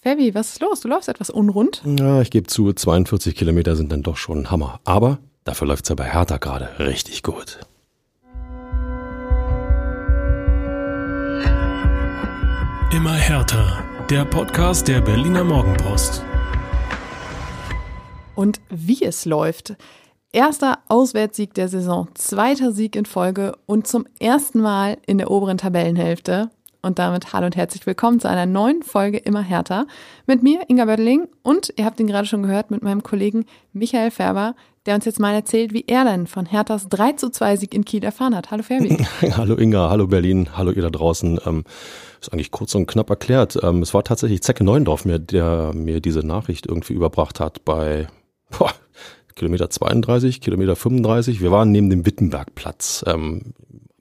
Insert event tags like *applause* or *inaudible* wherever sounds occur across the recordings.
Fabi, was ist los? Du läufst etwas unrund. Ja, ich gebe zu, 42 Kilometer sind dann doch schon ein Hammer. Aber dafür läuft es ja bei Hertha gerade richtig gut. Immer härter. Der Podcast der Berliner Morgenpost. Und wie es läuft. Erster Auswärtssieg der Saison, zweiter Sieg in Folge und zum ersten Mal in der oberen Tabellenhälfte. Und damit hallo und herzlich willkommen zu einer neuen Folge Immer härter. Mit mir, Inga Böttling, und ihr habt ihn gerade schon gehört, mit meinem Kollegen Michael Färber, der uns jetzt mal erzählt, wie er denn von Herthas 3 zu 2 Sieg in Kiel erfahren hat. Hallo Ferbi. *laughs* hallo Inga, hallo Berlin, hallo ihr da draußen. Ähm, ist eigentlich kurz und knapp erklärt. Ähm, es war tatsächlich Zecke Neuendorf, mir, der mir diese Nachricht irgendwie überbracht hat bei boah, Kilometer 32, Kilometer 35. Wir waren neben dem Wittenbergplatz ähm,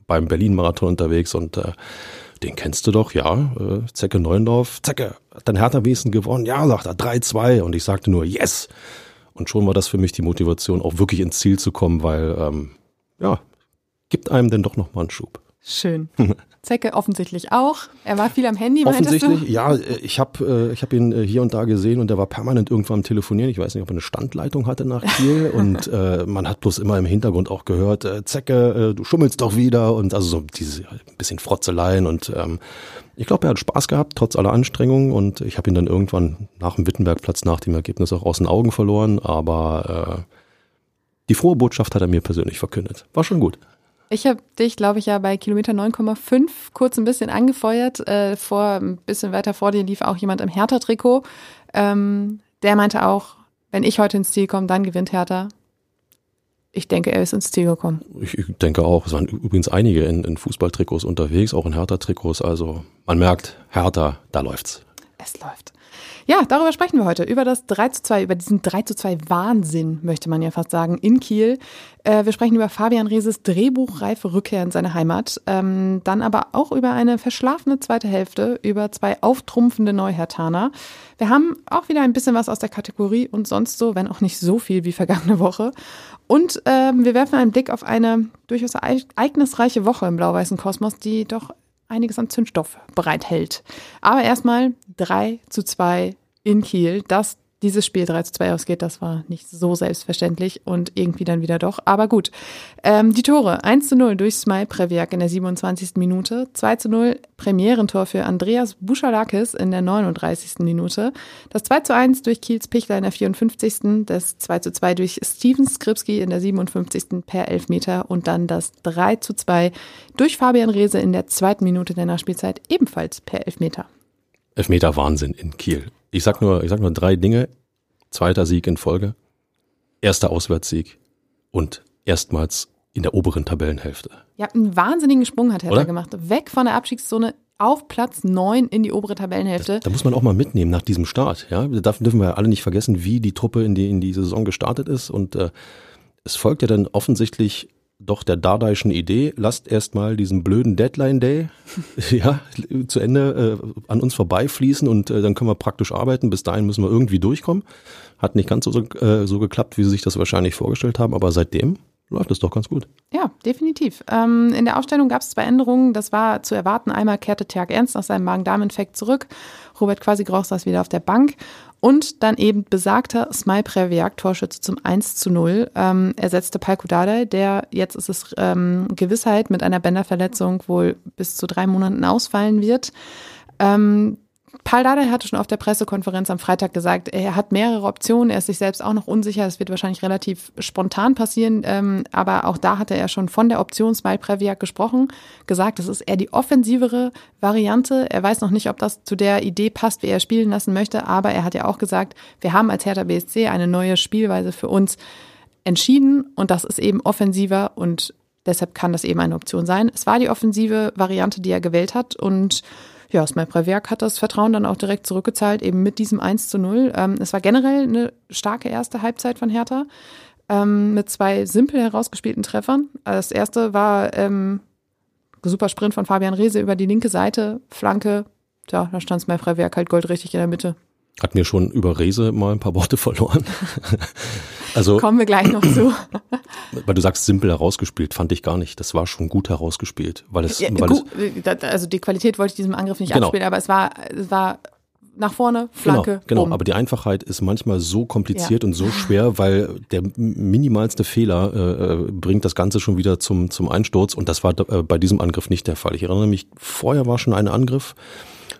beim Berlin-Marathon unterwegs und äh, den kennst du doch, ja, äh, Zecke Neuendorf. Zecke, hat dein Hertha Wesen gewonnen? Ja, sagt er, 3-2. Und ich sagte nur, yes. Und schon war das für mich die Motivation, auch wirklich ins Ziel zu kommen, weil, ähm, ja, gibt einem denn doch nochmal einen Schub. Schön. *laughs* Zecke offensichtlich auch. Er war viel am Handy, Offensichtlich, ja. Ich habe äh, ich hab ihn äh, hier und da gesehen und er war permanent irgendwo am Telefonieren. Ich weiß nicht, ob er eine Standleitung hatte nach Kiel. *laughs* und äh, man hat bloß immer im Hintergrund auch gehört, äh, Zecke, äh, du schummelst doch wieder. Und also so diese ein bisschen Frotzeleien. Und ähm, ich glaube, er hat Spaß gehabt, trotz aller Anstrengungen. Und ich habe ihn dann irgendwann nach dem Wittenbergplatz, nach dem Ergebnis auch aus den Augen verloren. Aber äh, die frohe Botschaft hat er mir persönlich verkündet. War schon gut. Ich habe dich, glaube ich, ja bei Kilometer 9,5 kurz ein bisschen angefeuert. Äh, vor, ein bisschen weiter vor dir lief auch jemand im Hertha-Trikot. Ähm, der meinte auch, wenn ich heute ins Ziel komme, dann gewinnt Hertha. Ich denke, er ist ins Ziel gekommen. Ich, denke auch. Es waren übrigens einige in, in Fußballtrikots unterwegs, auch in Hertha-Trikots. Also man merkt, Hertha, da läuft's. Es läuft. Ja, darüber sprechen wir heute. Über das 3 zu 2, über diesen 3 zu 2 Wahnsinn, möchte man ja fast sagen, in Kiel. Äh, wir sprechen über Fabian Reses drehbuchreife Rückkehr in seine Heimat. Ähm, dann aber auch über eine verschlafene zweite Hälfte, über zwei auftrumpfende Neuhertaner. Wir haben auch wieder ein bisschen was aus der Kategorie und sonst so, wenn auch nicht so viel wie vergangene Woche. Und ähm, wir werfen einen Blick auf eine durchaus ereignisreiche Woche im blau-weißen Kosmos, die doch einiges an Zündstoff bereithält. Aber erstmal 3 zu 2 in Kiel. Das dieses Spiel 3 zu 2 ausgeht, das war nicht so selbstverständlich und irgendwie dann wieder doch. Aber gut. Ähm, die Tore 1 zu 0 durch Smile Previak in der 27. Minute, 2 zu 0 Premierentor für Andreas Buschalakis in der 39. Minute, das 2 zu 1 durch Kiels Pichler in der 54. Das 2 zu 2 durch Steven Skripski in der 57. per Elfmeter und dann das 3 zu 2 durch Fabian Rehse in der zweiten Minute der Nachspielzeit ebenfalls per Elfmeter. Elfmeter Wahnsinn in Kiel. Ich sag nur, ich sag nur drei Dinge. Zweiter Sieg in Folge, erster Auswärtssieg und erstmals in der oberen Tabellenhälfte. Ja, einen wahnsinnigen Sprung hat Hertha gemacht. Weg von der Abstiegszone auf Platz 9 in die obere Tabellenhälfte. Das, da muss man auch mal mitnehmen nach diesem Start. Ja, da dürfen wir alle nicht vergessen, wie die Truppe in die, in die Saison gestartet ist. Und äh, es folgt ja dann offensichtlich doch der Dardaischen Idee, lasst erstmal diesen blöden Deadline Day *laughs* ja, zu Ende äh, an uns vorbeifließen und äh, dann können wir praktisch arbeiten. Bis dahin müssen wir irgendwie durchkommen. Hat nicht ganz so, äh, so geklappt, wie sie sich das wahrscheinlich vorgestellt haben, aber seitdem läuft es doch ganz gut. Ja, definitiv. Ähm, in der Aufstellung gab es zwei Änderungen. Das war zu erwarten. Einmal kehrte Tjag Ernst nach seinem Magen-Darm-Infekt zurück. Robert Quasi-Groch saß wieder auf der Bank. Und dann eben besagter Smile Previak, Torschütze zum 1 zu 0, ähm, ersetzte Palko Dardai, der jetzt ist es ähm, Gewissheit mit einer Bänderverletzung wohl bis zu drei Monaten ausfallen wird. Ähm, Paul Dardai hatte schon auf der Pressekonferenz am Freitag gesagt, er hat mehrere Optionen, er ist sich selbst auch noch unsicher, es wird wahrscheinlich relativ spontan passieren, ähm, aber auch da hatte er schon von der Option Smile Previak gesprochen, gesagt, das ist eher die offensivere Variante. Er weiß noch nicht, ob das zu der Idee passt, wie er spielen lassen möchte, aber er hat ja auch gesagt, wir haben als Hertha BSC eine neue Spielweise für uns entschieden. Und das ist eben offensiver. Und deshalb kann das eben eine Option sein. Es war die offensive Variante, die er gewählt hat. Und ja, Smail-Prewerk hat das Vertrauen dann auch direkt zurückgezahlt, eben mit diesem 1 zu 0. Ähm, es war generell eine starke erste Halbzeit von Hertha ähm, mit zwei simpel herausgespielten Treffern. Das erste war ähm, super Sprint von Fabian Reese über die linke Seite, Flanke. Ja, da stand Smail-Prewerk halt goldrichtig in der Mitte. Hat mir schon über Rese mal ein paar Worte verloren. *laughs* also kommen wir gleich noch zu. *clears throat* Weil du sagst simpel herausgespielt, fand ich gar nicht. Das war schon gut herausgespielt, weil es, ja, weil gut, es also die Qualität wollte ich diesem Angriff nicht genau. abspielen, aber es war, es war nach vorne, Flanke. Genau, genau. aber die Einfachheit ist manchmal so kompliziert und so schwer, weil der minimalste Fehler äh, äh, bringt das Ganze schon wieder zum, zum Einsturz und das war äh, bei diesem Angriff nicht der Fall. Ich erinnere mich, vorher war schon ein Angriff,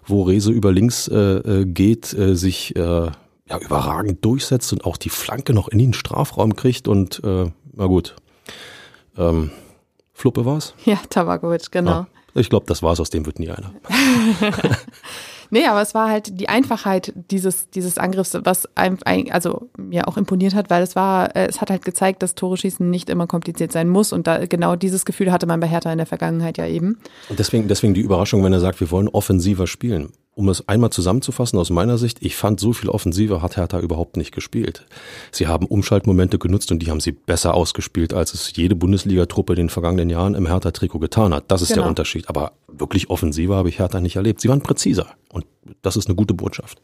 wo Rese über links äh, äh, geht, äh, sich äh, ja, überragend durchsetzt und auch die Flanke noch in den Strafraum kriegt und äh, na gut. Ähm, Fluppe war's? ja, Tabakovic, genau. Ah, ich glaube, das war's, aus dem wird nie einer. *laughs* Nee, aber es war halt die Einfachheit dieses, dieses Angriffs, was einem, ein- also mir auch imponiert hat, weil es war, äh, es hat halt gezeigt, dass Tore schießen nicht immer kompliziert sein muss und da genau dieses Gefühl hatte man bei Hertha in der Vergangenheit ja eben. Und deswegen, deswegen die Überraschung, wenn er sagt, wir wollen offensiver spielen. Um es einmal zusammenzufassen aus meiner Sicht, ich fand, so viel offensiver hat Hertha überhaupt nicht gespielt. Sie haben Umschaltmomente genutzt und die haben sie besser ausgespielt, als es jede Bundesliga-Truppe in den vergangenen Jahren im Hertha-Trikot getan hat. Das ist der Genau. Unterschied. Aber wirklich offensiver habe ich Hertha nicht erlebt. Sie waren präziser. Und das ist eine gute Botschaft.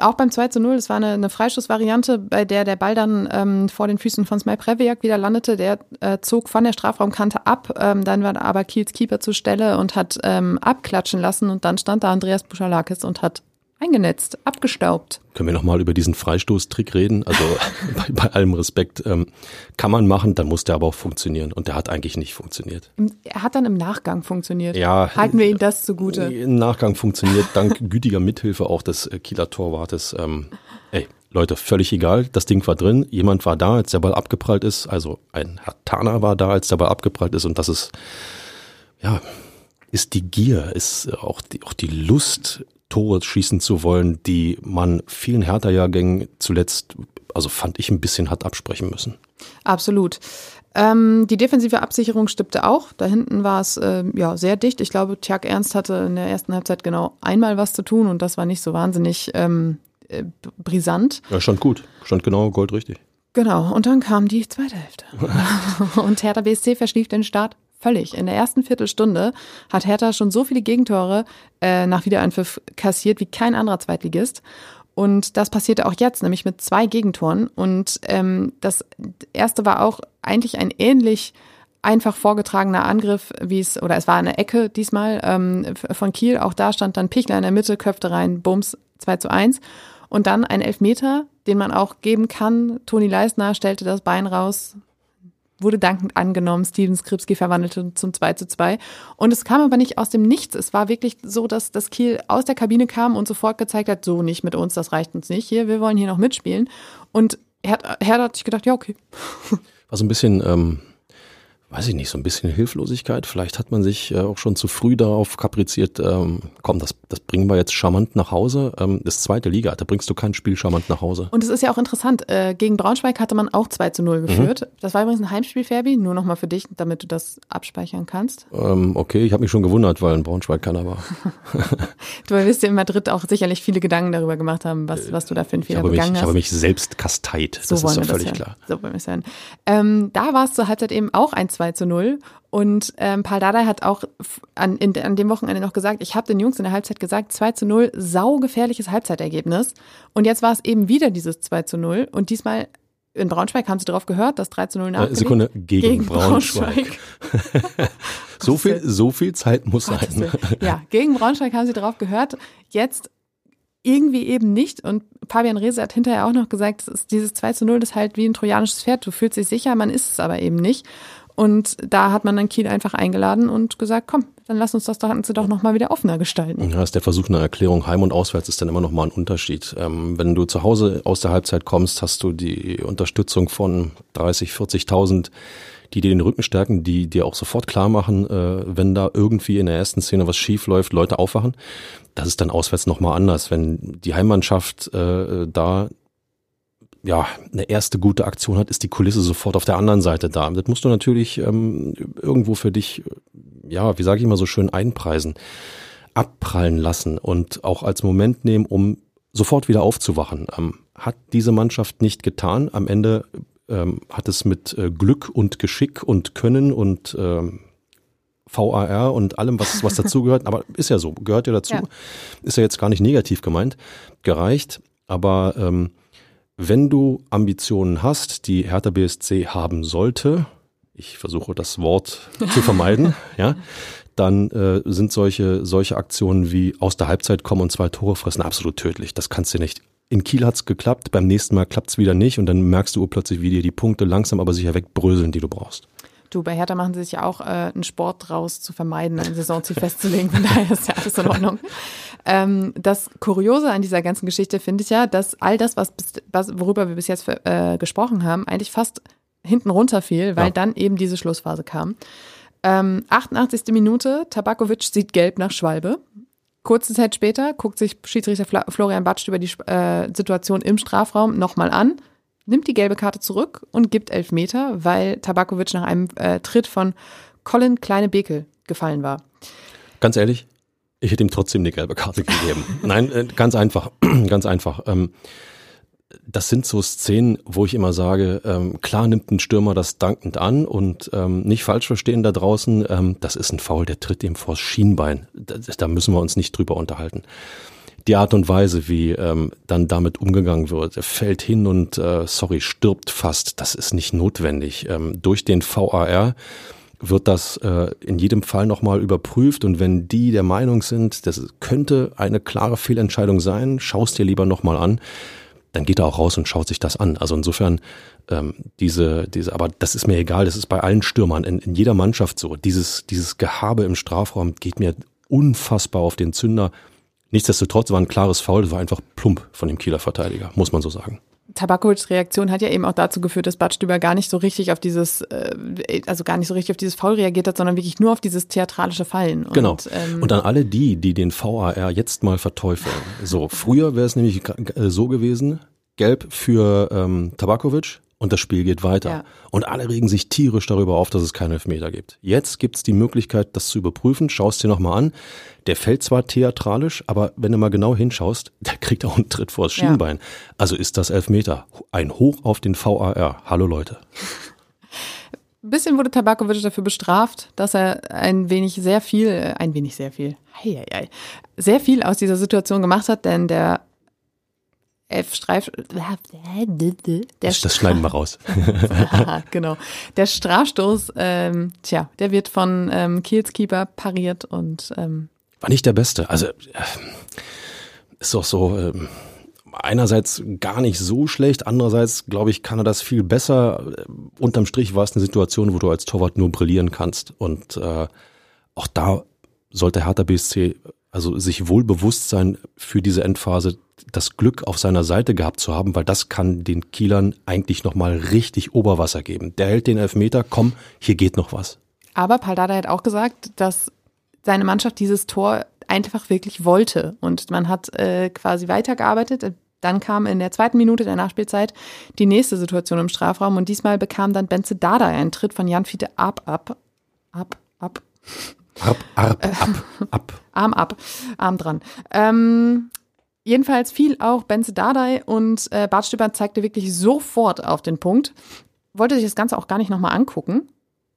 Auch beim 2 zu 0, das war eine, eine Freischussvariante, bei der der Ball dann ähm, vor den Füßen von Smaj Previak wieder landete. Der äh, zog von der Strafraumkante ab, ähm, dann war aber Kiels Keeper zur Stelle und hat ähm, abklatschen lassen und dann stand da Andreas Buschalakis und hat eingenetzt, abgestaubt. Können wir nochmal über diesen Freistoßtrick reden? Also *laughs* bei, bei allem Respekt ähm, kann man machen, dann muss der aber auch funktionieren. Und der hat eigentlich nicht funktioniert. Er hat dann im Nachgang funktioniert. Ja. Halten wir ihm das zugute. Im Nachgang funktioniert dank *laughs* gütiger Mithilfe auch des äh, Kieler Torwartes. Ähm, ey, Leute, völlig egal. Das Ding war drin. Jemand war da, als der Ball abgeprallt ist. Also ein Herr Tana war da, als der Ball abgeprallt ist. Und das ist, ja, ist die Gier, ist auch die, auch die Lust, Tore schießen zu wollen, die man vielen Hertha-Jahrgängen zuletzt, also fand ich ein bisschen hat absprechen müssen. Absolut. Ähm, die defensive Absicherung stimmte auch. Da hinten war es ähm, ja sehr dicht. Ich glaube, Tjag Ernst hatte in der ersten Halbzeit genau einmal was zu tun und das war nicht so wahnsinnig ähm, äh, brisant. Ja, stand gut. Stand genau goldrichtig. Genau. Und dann kam die zweite Hälfte. *laughs* und Hertha BSC verschlief den Start völlig. In der ersten Viertelstunde hat Hertha schon so viele Gegentore äh, nach Wiederanpfiff kassiert wie kein anderer Zweitligist. Und das passierte auch jetzt, nämlich mit zwei Gegentoren. Und ähm, das erste war auch eigentlich ein ähnlich einfach vorgetragener Angriff, wie es, oder es war eine Ecke diesmal ähm, von Kiel. Auch da stand dann Pichler in der Mitte, köpfte rein, Bums, 2 zu 1. Und dann ein Elfmeter, den man auch geben kann. Toni Leisner stellte das Bein raus, wurde dankend angenommen. Steven Skripski verwandelte zum 2 zu 2. Und es kam aber nicht aus dem Nichts. Es war wirklich so, dass das Kiel aus der Kabine kam und sofort gezeigt hat, so nicht mit uns, das reicht uns nicht. Hier, wir wollen hier noch mitspielen. Und Hertha hat sich gedacht, ja, okay. War so ein bisschen, ähm, weiß ich nicht, so ein bisschen Hilflosigkeit. Vielleicht hat man sich äh, auch schon zu früh darauf kapriziert, ähm, komm, das, das bringen wir jetzt charmant nach Hause. Ähm, das zweite Liga, da bringst du kein Spiel charmant nach Hause. Und es ist ja auch interessant, äh, gegen Braunschweig hatte man auch 2 zu 0 geführt. Das war übrigens ein Heimspiel, Ferbi, nur nochmal für dich, damit du das abspeichern kannst. Ähm, okay, ich habe mich schon gewundert, weil in Braunschweig keiner war. *laughs* Du wirst dir in Madrid auch sicherlich viele Gedanken darüber gemacht haben, was, was du da für einen Fehler habe, mich, begangen ich hast. habe mich selbst kasteit. So das ist doch völlig klar. So wollen wir es hören. Ähm, da war es zur Halbzeit eben auch ein 2 zu 0. Und ähm, Paul Dardai hat auch an, in, an dem Wochenende noch gesagt, ich habe den Jungs in der Halbzeit gesagt, 2 zu 0, saugefährliches Halbzeitergebnis. Und jetzt war es eben wieder dieses 2 zu 0. Und diesmal in Braunschweig haben sie darauf gehört, dass 3 zu 0 Äh, nachgelegt. Sekunde, gegen, gegen Braunschweig. *laughs* So viel, so viel Zeit muss Gottes sein. Ja, gegen Braunschweig haben sie drauf gehört. Jetzt irgendwie eben nicht. Und Fabian Rehse hat hinterher auch noch gesagt, dieses 2 zu 0 das ist halt wie ein trojanisches Pferd. Du fühlst dich sicher, man ist es aber eben nicht. Und da hat man dann Kiel einfach eingeladen und gesagt, komm, dann lass uns das Ganze doch nochmal wieder offener gestalten. Ja, ist der Versuch einer Erklärung. Heim und auswärts ist dann immer noch mal ein Unterschied. Ähm, wenn du zu Hause aus der Halbzeit kommst, hast du die Unterstützung von 30, 40.000, die dir den Rücken stärken, die dir auch sofort klar machen, äh, wenn da irgendwie in der ersten Szene was schief läuft, Leute aufwachen. Das ist dann auswärts noch mal anders. Wenn die Heimmannschaft äh, da ja, eine erste gute Aktion hat, ist die Kulisse sofort auf der anderen Seite da. Das musst du natürlich ähm, irgendwo für dich, ja, wie sage ich immer so schön, einpreisen, abprallen lassen und auch als Moment nehmen, um sofort wieder aufzuwachen. Ähm, hat diese Mannschaft nicht getan. Am Ende ähm, hat es mit äh, Glück und Geschick und Können und ähm, VAR und allem, was, was dazugehört, aber ist ja so, gehört ja dazu, Ja. ist ja jetzt gar nicht negativ gemeint, gereicht. Aber ähm, wenn du Ambitionen hast, die Hertha BSC haben sollte, ich versuche das Wort zu vermeiden, *laughs* ja, dann äh, sind solche, solche Aktionen wie aus der Halbzeit kommen und zwei Tore fressen absolut tödlich. Das kannst du nicht. In Kiel hat's geklappt, beim nächsten Mal klappt's wieder nicht und dann merkst du plötzlich, wie dir die Punkte langsam aber sicher wegbröseln, die du brauchst. Du, bei Hertha machen sie sich ja auch äh, einen Sport draus zu vermeiden, ein Saisonziel festzulegen. Von daher ist ja alles in Ordnung. Ähm, das Kuriose an dieser ganzen Geschichte finde ich ja, dass all das, was, was worüber wir bis jetzt äh, gesprochen haben, eigentlich fast hinten runterfiel, weil ja. dann eben diese Schlussphase kam. Ähm, 88. Minute, Tabakovic sieht gelb nach Schwalbe. Kurze Zeit später guckt sich Schiedsrichter Florian Batsch über die äh, Situation im Strafraum nochmal an, nimmt die gelbe Karte zurück und gibt Elfmeter, weil Tabakovic nach einem äh, Tritt von Colin Kleine-Bekel gefallen war. Ganz ehrlich, ich hätte ihm trotzdem eine gelbe Karte gegeben. *laughs* Nein, äh, ganz einfach, *clears throat* ganz einfach. Ähm, das sind so Szenen, wo ich immer sage, ähm, klar nimmt ein Stürmer das dankend an und ähm, nicht falsch verstehen da draußen, das ist ein Foul, der tritt ihm vors Schienbein. Da, da müssen wir uns nicht drüber unterhalten. Die Art und Weise, wie ähm, dann damit umgegangen wird, er fällt hin und, äh, sorry, stirbt fast, das ist nicht notwendig. Ähm, durch den VAR wird das äh, in jedem Fall nochmal überprüft und wenn die der Meinung sind, das könnte eine klare Fehlentscheidung sein, schaust dir lieber nochmal an dann geht er auch raus und schaut sich das an. Also insofern ähm, diese, diese, aber das ist mir egal, das ist bei allen Stürmern in, in jeder Mannschaft so. Dieses, dieses Gehabe im Strafraum geht mir unfassbar auf den Zünder. Nichtsdestotrotz war ein klares Foul, das war einfach plump von dem Kieler Verteidiger, muss man so sagen. Tabakovics Reaktion hat ja eben auch dazu geführt, dass Badstüber gar nicht so richtig auf dieses, äh, also gar nicht so richtig auf dieses Foul reagiert hat, sondern wirklich nur auf dieses theatralische Fallen. Und, genau. Ähm, und an alle die, die den VAR jetzt mal verteufeln. So, früher wäre es nämlich so gewesen, gelb für ähm, Tabakovic, und das Spiel geht weiter. Ja. Und alle regen sich tierisch darüber auf, dass es keinen Elfmeter gibt. Jetzt gibt's die Möglichkeit, das zu überprüfen. Schaust dir nochmal an. Der fällt zwar theatralisch, aber wenn du mal genau hinschaust, *laughs* der kriegt auch einen Tritt vor das Schienbein. Ja. Also ist das Elfmeter. Ein Hoch auf den VAR. Hallo Leute. Ein bisschen wurde Tabakovic dafür bestraft, dass er ein wenig sehr viel, ein wenig sehr viel, hei, hei, sehr viel aus dieser Situation gemacht hat, denn der F-Streif. Das, das schneiden wir raus. *laughs* genau. Der Strafstoß, ähm, tja, der wird von ähm, Kiels Keeper pariert und ähm, war nicht der beste. Also äh, ist doch so. Ähm, einerseits gar nicht so schlecht, andererseits glaube ich, kann er das viel besser. Äh, unterm Strich war es eine Situation, wo du als Torwart nur brillieren kannst und äh, auch da sollte Hertha BSC also sich wohl bewusst sein für diese Endphase, das Glück auf seiner Seite gehabt zu haben, weil das kann den Kielern eigentlich nochmal richtig Oberwasser geben. Der hält den Elfmeter, komm, hier geht noch was. Aber Paldada hat auch gesagt, dass seine Mannschaft dieses Tor einfach wirklich wollte. Und man hat äh, quasi weitergearbeitet. Dann kam in der zweiten Minute der Nachspielzeit die nächste Situation im Strafraum und diesmal bekam dann Benze Dada einen Tritt von Jan Fiete ab, ab, ab, ab. Ab, ab, ab, ab. *laughs* Arm ab, Arm dran. Ähm, Jedenfalls fiel auch Benze Dardai und äh, Bart Stüber zeigte wirklich sofort auf den Punkt. Wollte sich das Ganze auch gar nicht nochmal angucken.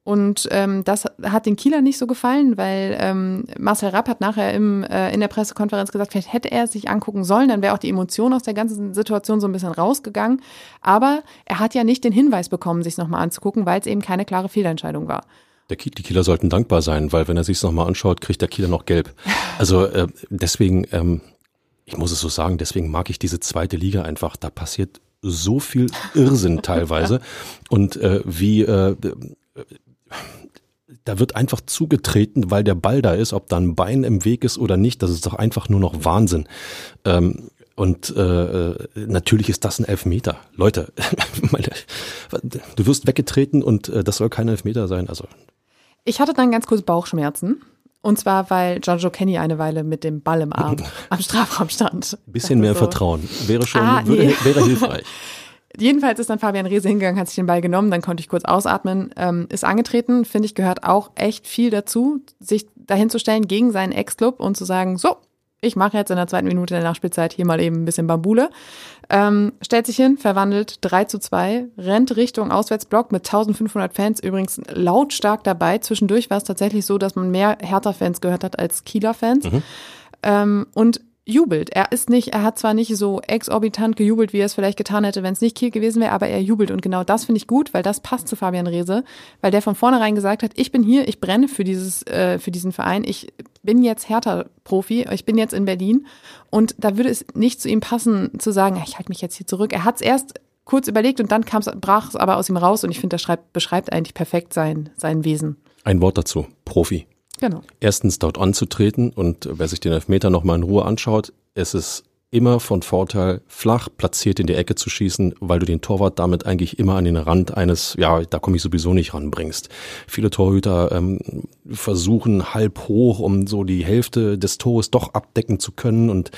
Und ähm, das hat den Kieler nicht so gefallen, weil ähm, Marcel Rapp hat nachher im, äh, in der Pressekonferenz gesagt, vielleicht hätte er es sich angucken sollen, dann wäre auch die Emotion aus der ganzen Situation so ein bisschen rausgegangen. Aber er hat ja nicht den Hinweis bekommen, sich es nochmal anzugucken, weil es eben keine klare Fehlentscheidung war. Der Kiel, die Kieler sollten dankbar sein, weil wenn er sich es nochmal anschaut, kriegt der Kieler noch gelb. Also äh, deswegen, ähm, ich muss es so sagen, deswegen mag ich diese zweite Liga einfach. Da passiert so viel Irrsinn *laughs* teilweise. Und äh, wie äh, da wird einfach zugetreten, weil der Ball da ist, ob da ein Bein im Weg ist oder nicht, das ist doch einfach nur noch Wahnsinn. Ähm, und äh, natürlich ist das ein Elfmeter. Leute, *laughs* meine, du wirst weggetreten und äh, das soll kein Elfmeter sein. Also ich hatte dann ganz kurz Bauchschmerzen. Und zwar, weil Giorgio Kenny eine Weile mit dem Ball im Arm *laughs* am Strafraum stand. Ein bisschen mehr so. Vertrauen. Wäre schon, ah, würde, nee. wäre hilfreich. *laughs* Jedenfalls ist dann Fabian Rehse hingegangen, hat sich den Ball genommen, dann konnte ich kurz ausatmen, ähm, ist angetreten. Finde ich, gehört auch echt viel dazu, sich dahin zu stellen gegen seinen Ex-Club und zu sagen, so, ich mache jetzt in der zweiten Minute der Nachspielzeit hier mal eben ein bisschen Bambule. Ähm, stellt sich hin, verwandelt 3 zu 2, rennt Richtung Auswärtsblock mit 1500 Fans, übrigens lautstark dabei. Zwischendurch war es tatsächlich so, dass man mehr Hertha-Fans gehört hat als Kieler-Fans. Mhm. Ähm, und jubelt. Er ist nicht, er hat zwar nicht so exorbitant gejubelt, wie er es vielleicht getan hätte, wenn es nicht Kiel gewesen wäre, aber er jubelt und genau das finde ich gut, weil das passt zu Fabian Reese, weil der von vornherein gesagt hat, ich bin hier, ich brenne für dieses, äh, für diesen Verein, ich bin jetzt Hertha-Profi, ich bin jetzt in Berlin und da würde es nicht zu ihm passen, zu sagen, ich halte mich jetzt hier zurück. Er hat es erst kurz überlegt und dann brach es aber aus ihm raus und ich finde, das schreibt, beschreibt eigentlich perfekt sein, sein Wesen. Ein Wort dazu, Profi. Genau. Erstens dort anzutreten und wer sich den Elfmeter nochmal in Ruhe anschaut, es ist immer von Vorteil, flach platziert in die Ecke zu schießen, weil du den Torwart damit eigentlich immer an den Rand eines, ja, da komme ich sowieso nicht ranbringst. Viele Torhüter ähm, versuchen halb hoch, um so die Hälfte des Tores doch abdecken zu können und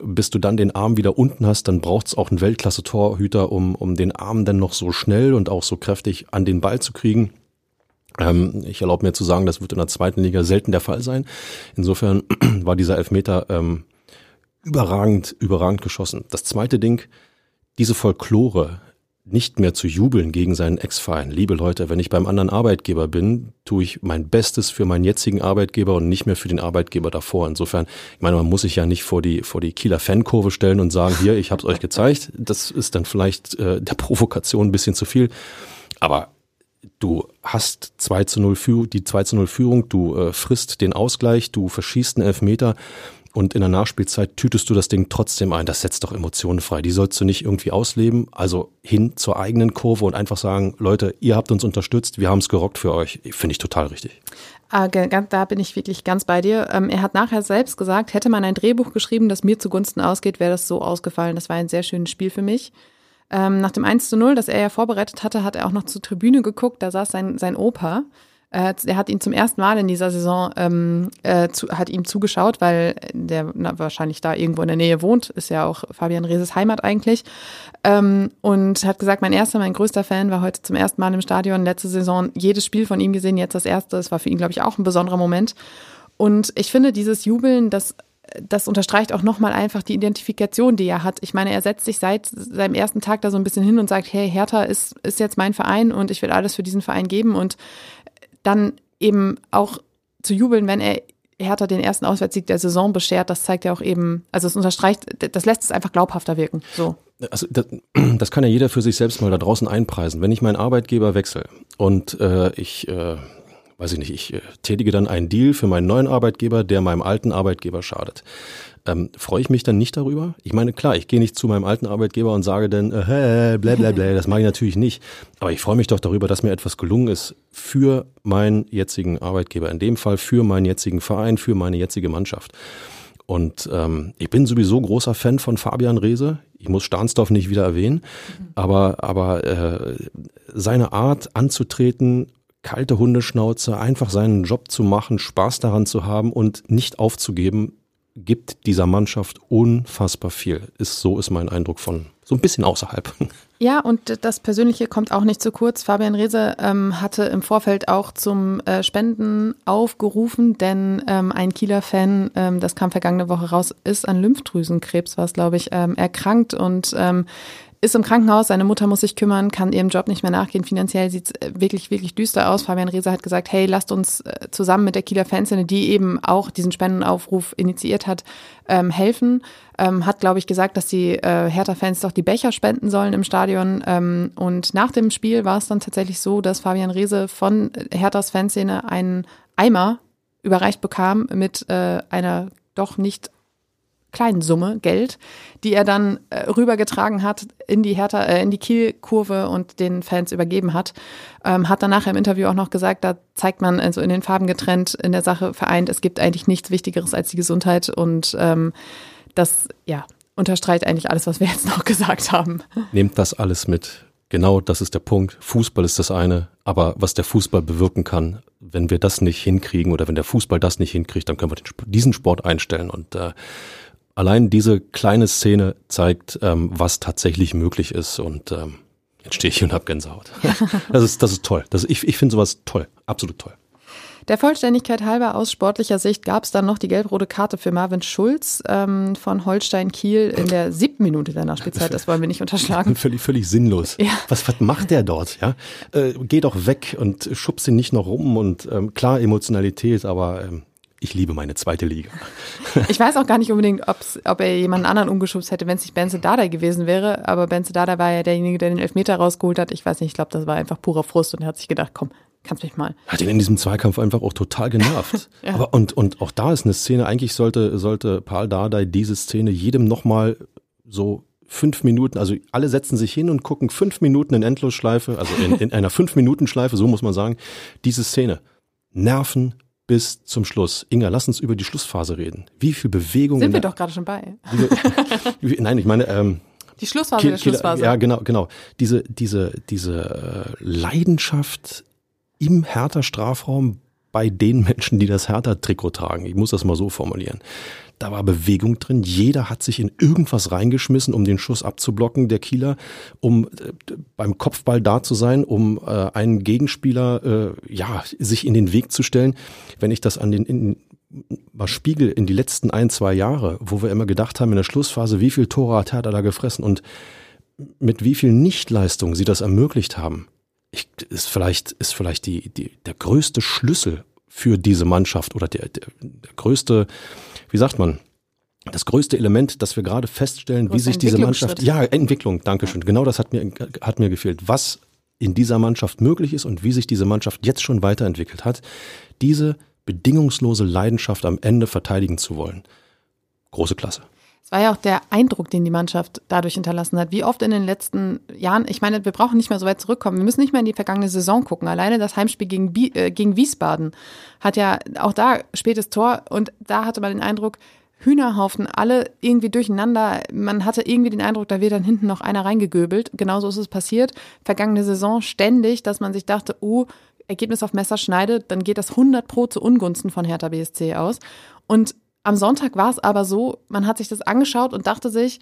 bis du dann den Arm wieder unten hast, dann braucht's auch einen Weltklasse-Torhüter, um, um den Arm dann noch so schnell und auch so kräftig an den Ball zu kriegen. Ähm, ich erlaube mir zu sagen, das wird in der zweiten Liga selten der Fall sein. Insofern *clears throat* war dieser Elfmeter ähm, überragend, überragend geschossen. Das zweite Ding, diese Folklore, nicht mehr zu jubeln gegen seinen Ex-Verein. Liebe Leute, wenn ich beim anderen Arbeitgeber bin, tue ich mein Bestes für meinen jetzigen Arbeitgeber und nicht mehr für den Arbeitgeber davor. Insofern, ich meine, man muss sich ja nicht vor die vor die Kieler Fankurve stellen und sagen, hier, ich habe es euch gezeigt. Das ist dann vielleicht äh, der Provokation ein bisschen zu viel. Aber du hast 2 zu 0 Führung, die 2 zu 0 Führung, du äh, frisst den Ausgleich, du verschießt einen Elfmeter und in der Nachspielzeit tütest du das Ding trotzdem ein. Das setzt doch Emotionen frei. Die sollst du nicht irgendwie ausleben. Also hin zur eigenen Kurve und einfach sagen, Leute, ihr habt uns unterstützt, wir haben es gerockt für euch. Finde ich total richtig. Ah, da bin ich wirklich ganz bei dir. Ähm, er hat nachher selbst gesagt, hätte man ein Drehbuch geschrieben, das mir zugunsten ausgeht, wäre das so ausgefallen. Das war ein sehr schönes Spiel für mich. Ähm, nach dem 1 zu 0, das er ja vorbereitet hatte, hat er auch noch zur Tribüne geguckt. Da saß sein, sein Opa. Äh, er hat ihn zum ersten Mal in dieser Saison ähm, äh, zu, hat ihm zugeschaut, weil der na, wahrscheinlich da irgendwo in der Nähe wohnt, ist ja auch Fabian Reses Heimat eigentlich. Ähm, und hat gesagt, mein erster, mein größter Fan war heute zum ersten Mal im Stadion. Letzte Saison jedes Spiel von ihm gesehen, jetzt das erste. Es war für ihn, glaube ich, auch ein besonderer Moment. Und ich finde, dieses Jubeln, das das unterstreicht auch nochmal einfach die Identifikation, die er hat. Ich meine, er setzt sich seit seinem ersten Tag da so ein bisschen hin und sagt, hey, Hertha ist, ist jetzt mein Verein und ich will alles für diesen Verein geben und dann eben auch zu jubeln, wenn er Hertha den ersten Auswärtssieg der Saison beschert, das zeigt ja auch eben, also es unterstreicht, das lässt es einfach glaubhafter wirken. So. Also das, *clears throat* das kann ja jeder für sich selbst mal da draußen einpreisen. Wenn ich meinen Arbeitgeber wechsle und äh, ich äh, weiß ich nicht, ich äh, tätige dann einen Deal für meinen neuen Arbeitgeber, der meinem alten Arbeitgeber schadet. Ähm, freue ich mich dann nicht darüber? Ich meine, klar, ich gehe nicht zu meinem alten Arbeitgeber und sage dann, äh, bla bla bla, das mache ich natürlich nicht. Aber ich freue mich doch darüber, dass mir etwas gelungen ist für meinen jetzigen Arbeitgeber, in dem Fall für meinen jetzigen Verein, für meine jetzige Mannschaft. Und ähm, ich bin sowieso großer Fan von Fabian Reese. Ich muss Stahnsdorf nicht wieder erwähnen, aber, aber äh, seine Art anzutreten kalte Hundeschnauze, einfach seinen Job zu machen, Spaß daran zu haben und nicht aufzugeben, gibt dieser Mannschaft unfassbar viel. Ist, so ist mein Eindruck von so ein bisschen außerhalb. *laughs* Ja, und das Persönliche kommt auch nicht zu kurz. Fabian Reese ähm, hatte im Vorfeld auch zum äh, Spenden aufgerufen, denn ähm, ein Kieler Fan, ähm, das kam vergangene Woche raus, ist an Lymphdrüsenkrebs, war es, glaube ich, ähm, erkrankt und ähm, ist im Krankenhaus, seine Mutter muss sich kümmern, kann ihrem Job nicht mehr nachgehen. Finanziell sieht es äh, wirklich, wirklich düster aus. Fabian Reese hat gesagt, hey, lasst uns äh, zusammen mit der Kieler Fanszene, die eben auch diesen Spendenaufruf initiiert hat, ähm, helfen. Ähm, hat, glaube ich, gesagt, dass die äh, Hertha-Fans doch die Becher spenden sollen im Stadion. Ähm, und nach dem Spiel war es dann tatsächlich so, dass Fabian Reese von Herthas Fanszene einen Eimer überreicht bekam mit äh, einer doch nicht kleinen Summe Geld, die er dann äh, rübergetragen hat in die Hertha, äh, in die Kielkurve und den Fans übergeben hat. Ähm, hat dann nachher im Interview auch noch gesagt, da zeigt man also in den Farben getrennt, in der Sache vereint, es gibt eigentlich nichts Wichtigeres als die Gesundheit und ähm, das, ja, unterstreicht eigentlich alles, was wir jetzt noch *laughs* gesagt haben. Nehmt das alles mit. Genau, das ist der Punkt. Fußball ist das eine, aber was der Fußball bewirken kann, wenn wir das nicht hinkriegen oder wenn der Fußball das nicht hinkriegt, dann können wir den, diesen Sport einstellen und äh, allein diese kleine Szene zeigt, ähm, was tatsächlich möglich ist und ähm, jetzt stehe ich hier und habe Gänsehaut. *laughs* das ist, das ist toll. Das, ich ich finde sowas toll, absolut toll. Der Vollständigkeit halber aus sportlicher Sicht gab es dann noch die gelb-rote Karte für Marvin Schulz ähm, von Holstein Kiel in der siebten Minute der Nachspielzeit. Das wollen wir nicht unterschlagen. *laughs* Völlig, völlig sinnlos. Ja. Was, was macht der dort? Ja, äh, geh doch weg und schubst ihn nicht noch rum und ähm, klar Emotionalität, aber ähm, ich liebe meine zweite Liga. *laughs* Ich weiß auch gar nicht unbedingt, ob er jemanden anderen umgeschubst hätte, wenn es nicht Benze Dada gewesen wäre. Aber Benze Dada war ja derjenige, der den Elfmeter rausgeholt hat. Ich weiß nicht, ich glaube, das war einfach purer Frust und er hat sich gedacht, komm, kannst mich mal. Hat ihn in diesem Zweikampf einfach auch total genervt. *laughs* ja. Aber und, und auch da ist eine Szene, eigentlich sollte, sollte Paul Dardai diese Szene jedem nochmal so fünf Minuten, also alle setzen sich hin und gucken fünf Minuten in Endlosschleife, also in, in einer *laughs* fünf Minuten Schleife, so muss man sagen, diese Szene. Nerven bis zum Schluss. Inga, lass uns über die Schlussphase reden. Wie viel Bewegung. Sind wir doch gerade schon bei. Wie, *laughs* nein, ich meine, ähm, die Schlussphase Kiel, der Schlussphase. Ja, genau, genau. Diese, diese, diese äh, Leidenschaft im härter Strafraum bei den Menschen, die das härter Trikot tragen. Ich muss das mal so formulieren. Da war Bewegung drin. Jeder hat sich in irgendwas reingeschmissen, um den Schuss abzublocken, der Kieler, um äh, beim Kopfball da zu sein, um äh, einen Gegenspieler äh, ja sich in den Weg zu stellen. Wenn ich das an den in, mal spiegel in die letzten ein, zwei Jahre, wo wir immer gedacht haben in der Schlussphase, wie viel Tore hat Hertha da gefressen und mit wie viel Nichtleistung sie das ermöglicht haben, ich, ist vielleicht, ist vielleicht die, die, der größte Schlüssel für diese Mannschaft oder der, der, der größte, wie sagt man, das größte Element, das wir gerade feststellen, wie sich diese Mannschaft, ja, Entwicklung, Dankeschön, genau das hat mir, hat mir gefehlt, was in dieser Mannschaft möglich ist und wie sich diese Mannschaft jetzt schon weiterentwickelt hat, diese bedingungslose Leidenschaft am Ende verteidigen zu wollen. Große Klasse. Es war ja auch der Eindruck, den die Mannschaft dadurch hinterlassen hat. Wie oft in den letzten Jahren, ich meine, wir brauchen nicht mehr so weit zurückkommen. Wir müssen nicht mehr in die vergangene Saison gucken. Alleine das Heimspiel gegen, äh, gegen Wiesbaden hat ja auch da spätes Tor und da hatte man den Eindruck, Hühnerhaufen, alle irgendwie durcheinander. Man hatte irgendwie den Eindruck, da wird dann hinten noch einer reingegöbelt. Genauso ist es passiert. Vergangene Saison ständig, dass man sich dachte, oh, Ergebnis auf Messer schneidet, dann geht das 100 pro zu Ungunsten von Hertha BSC aus. Und am Sonntag war es aber so, man hat sich das angeschaut und dachte sich,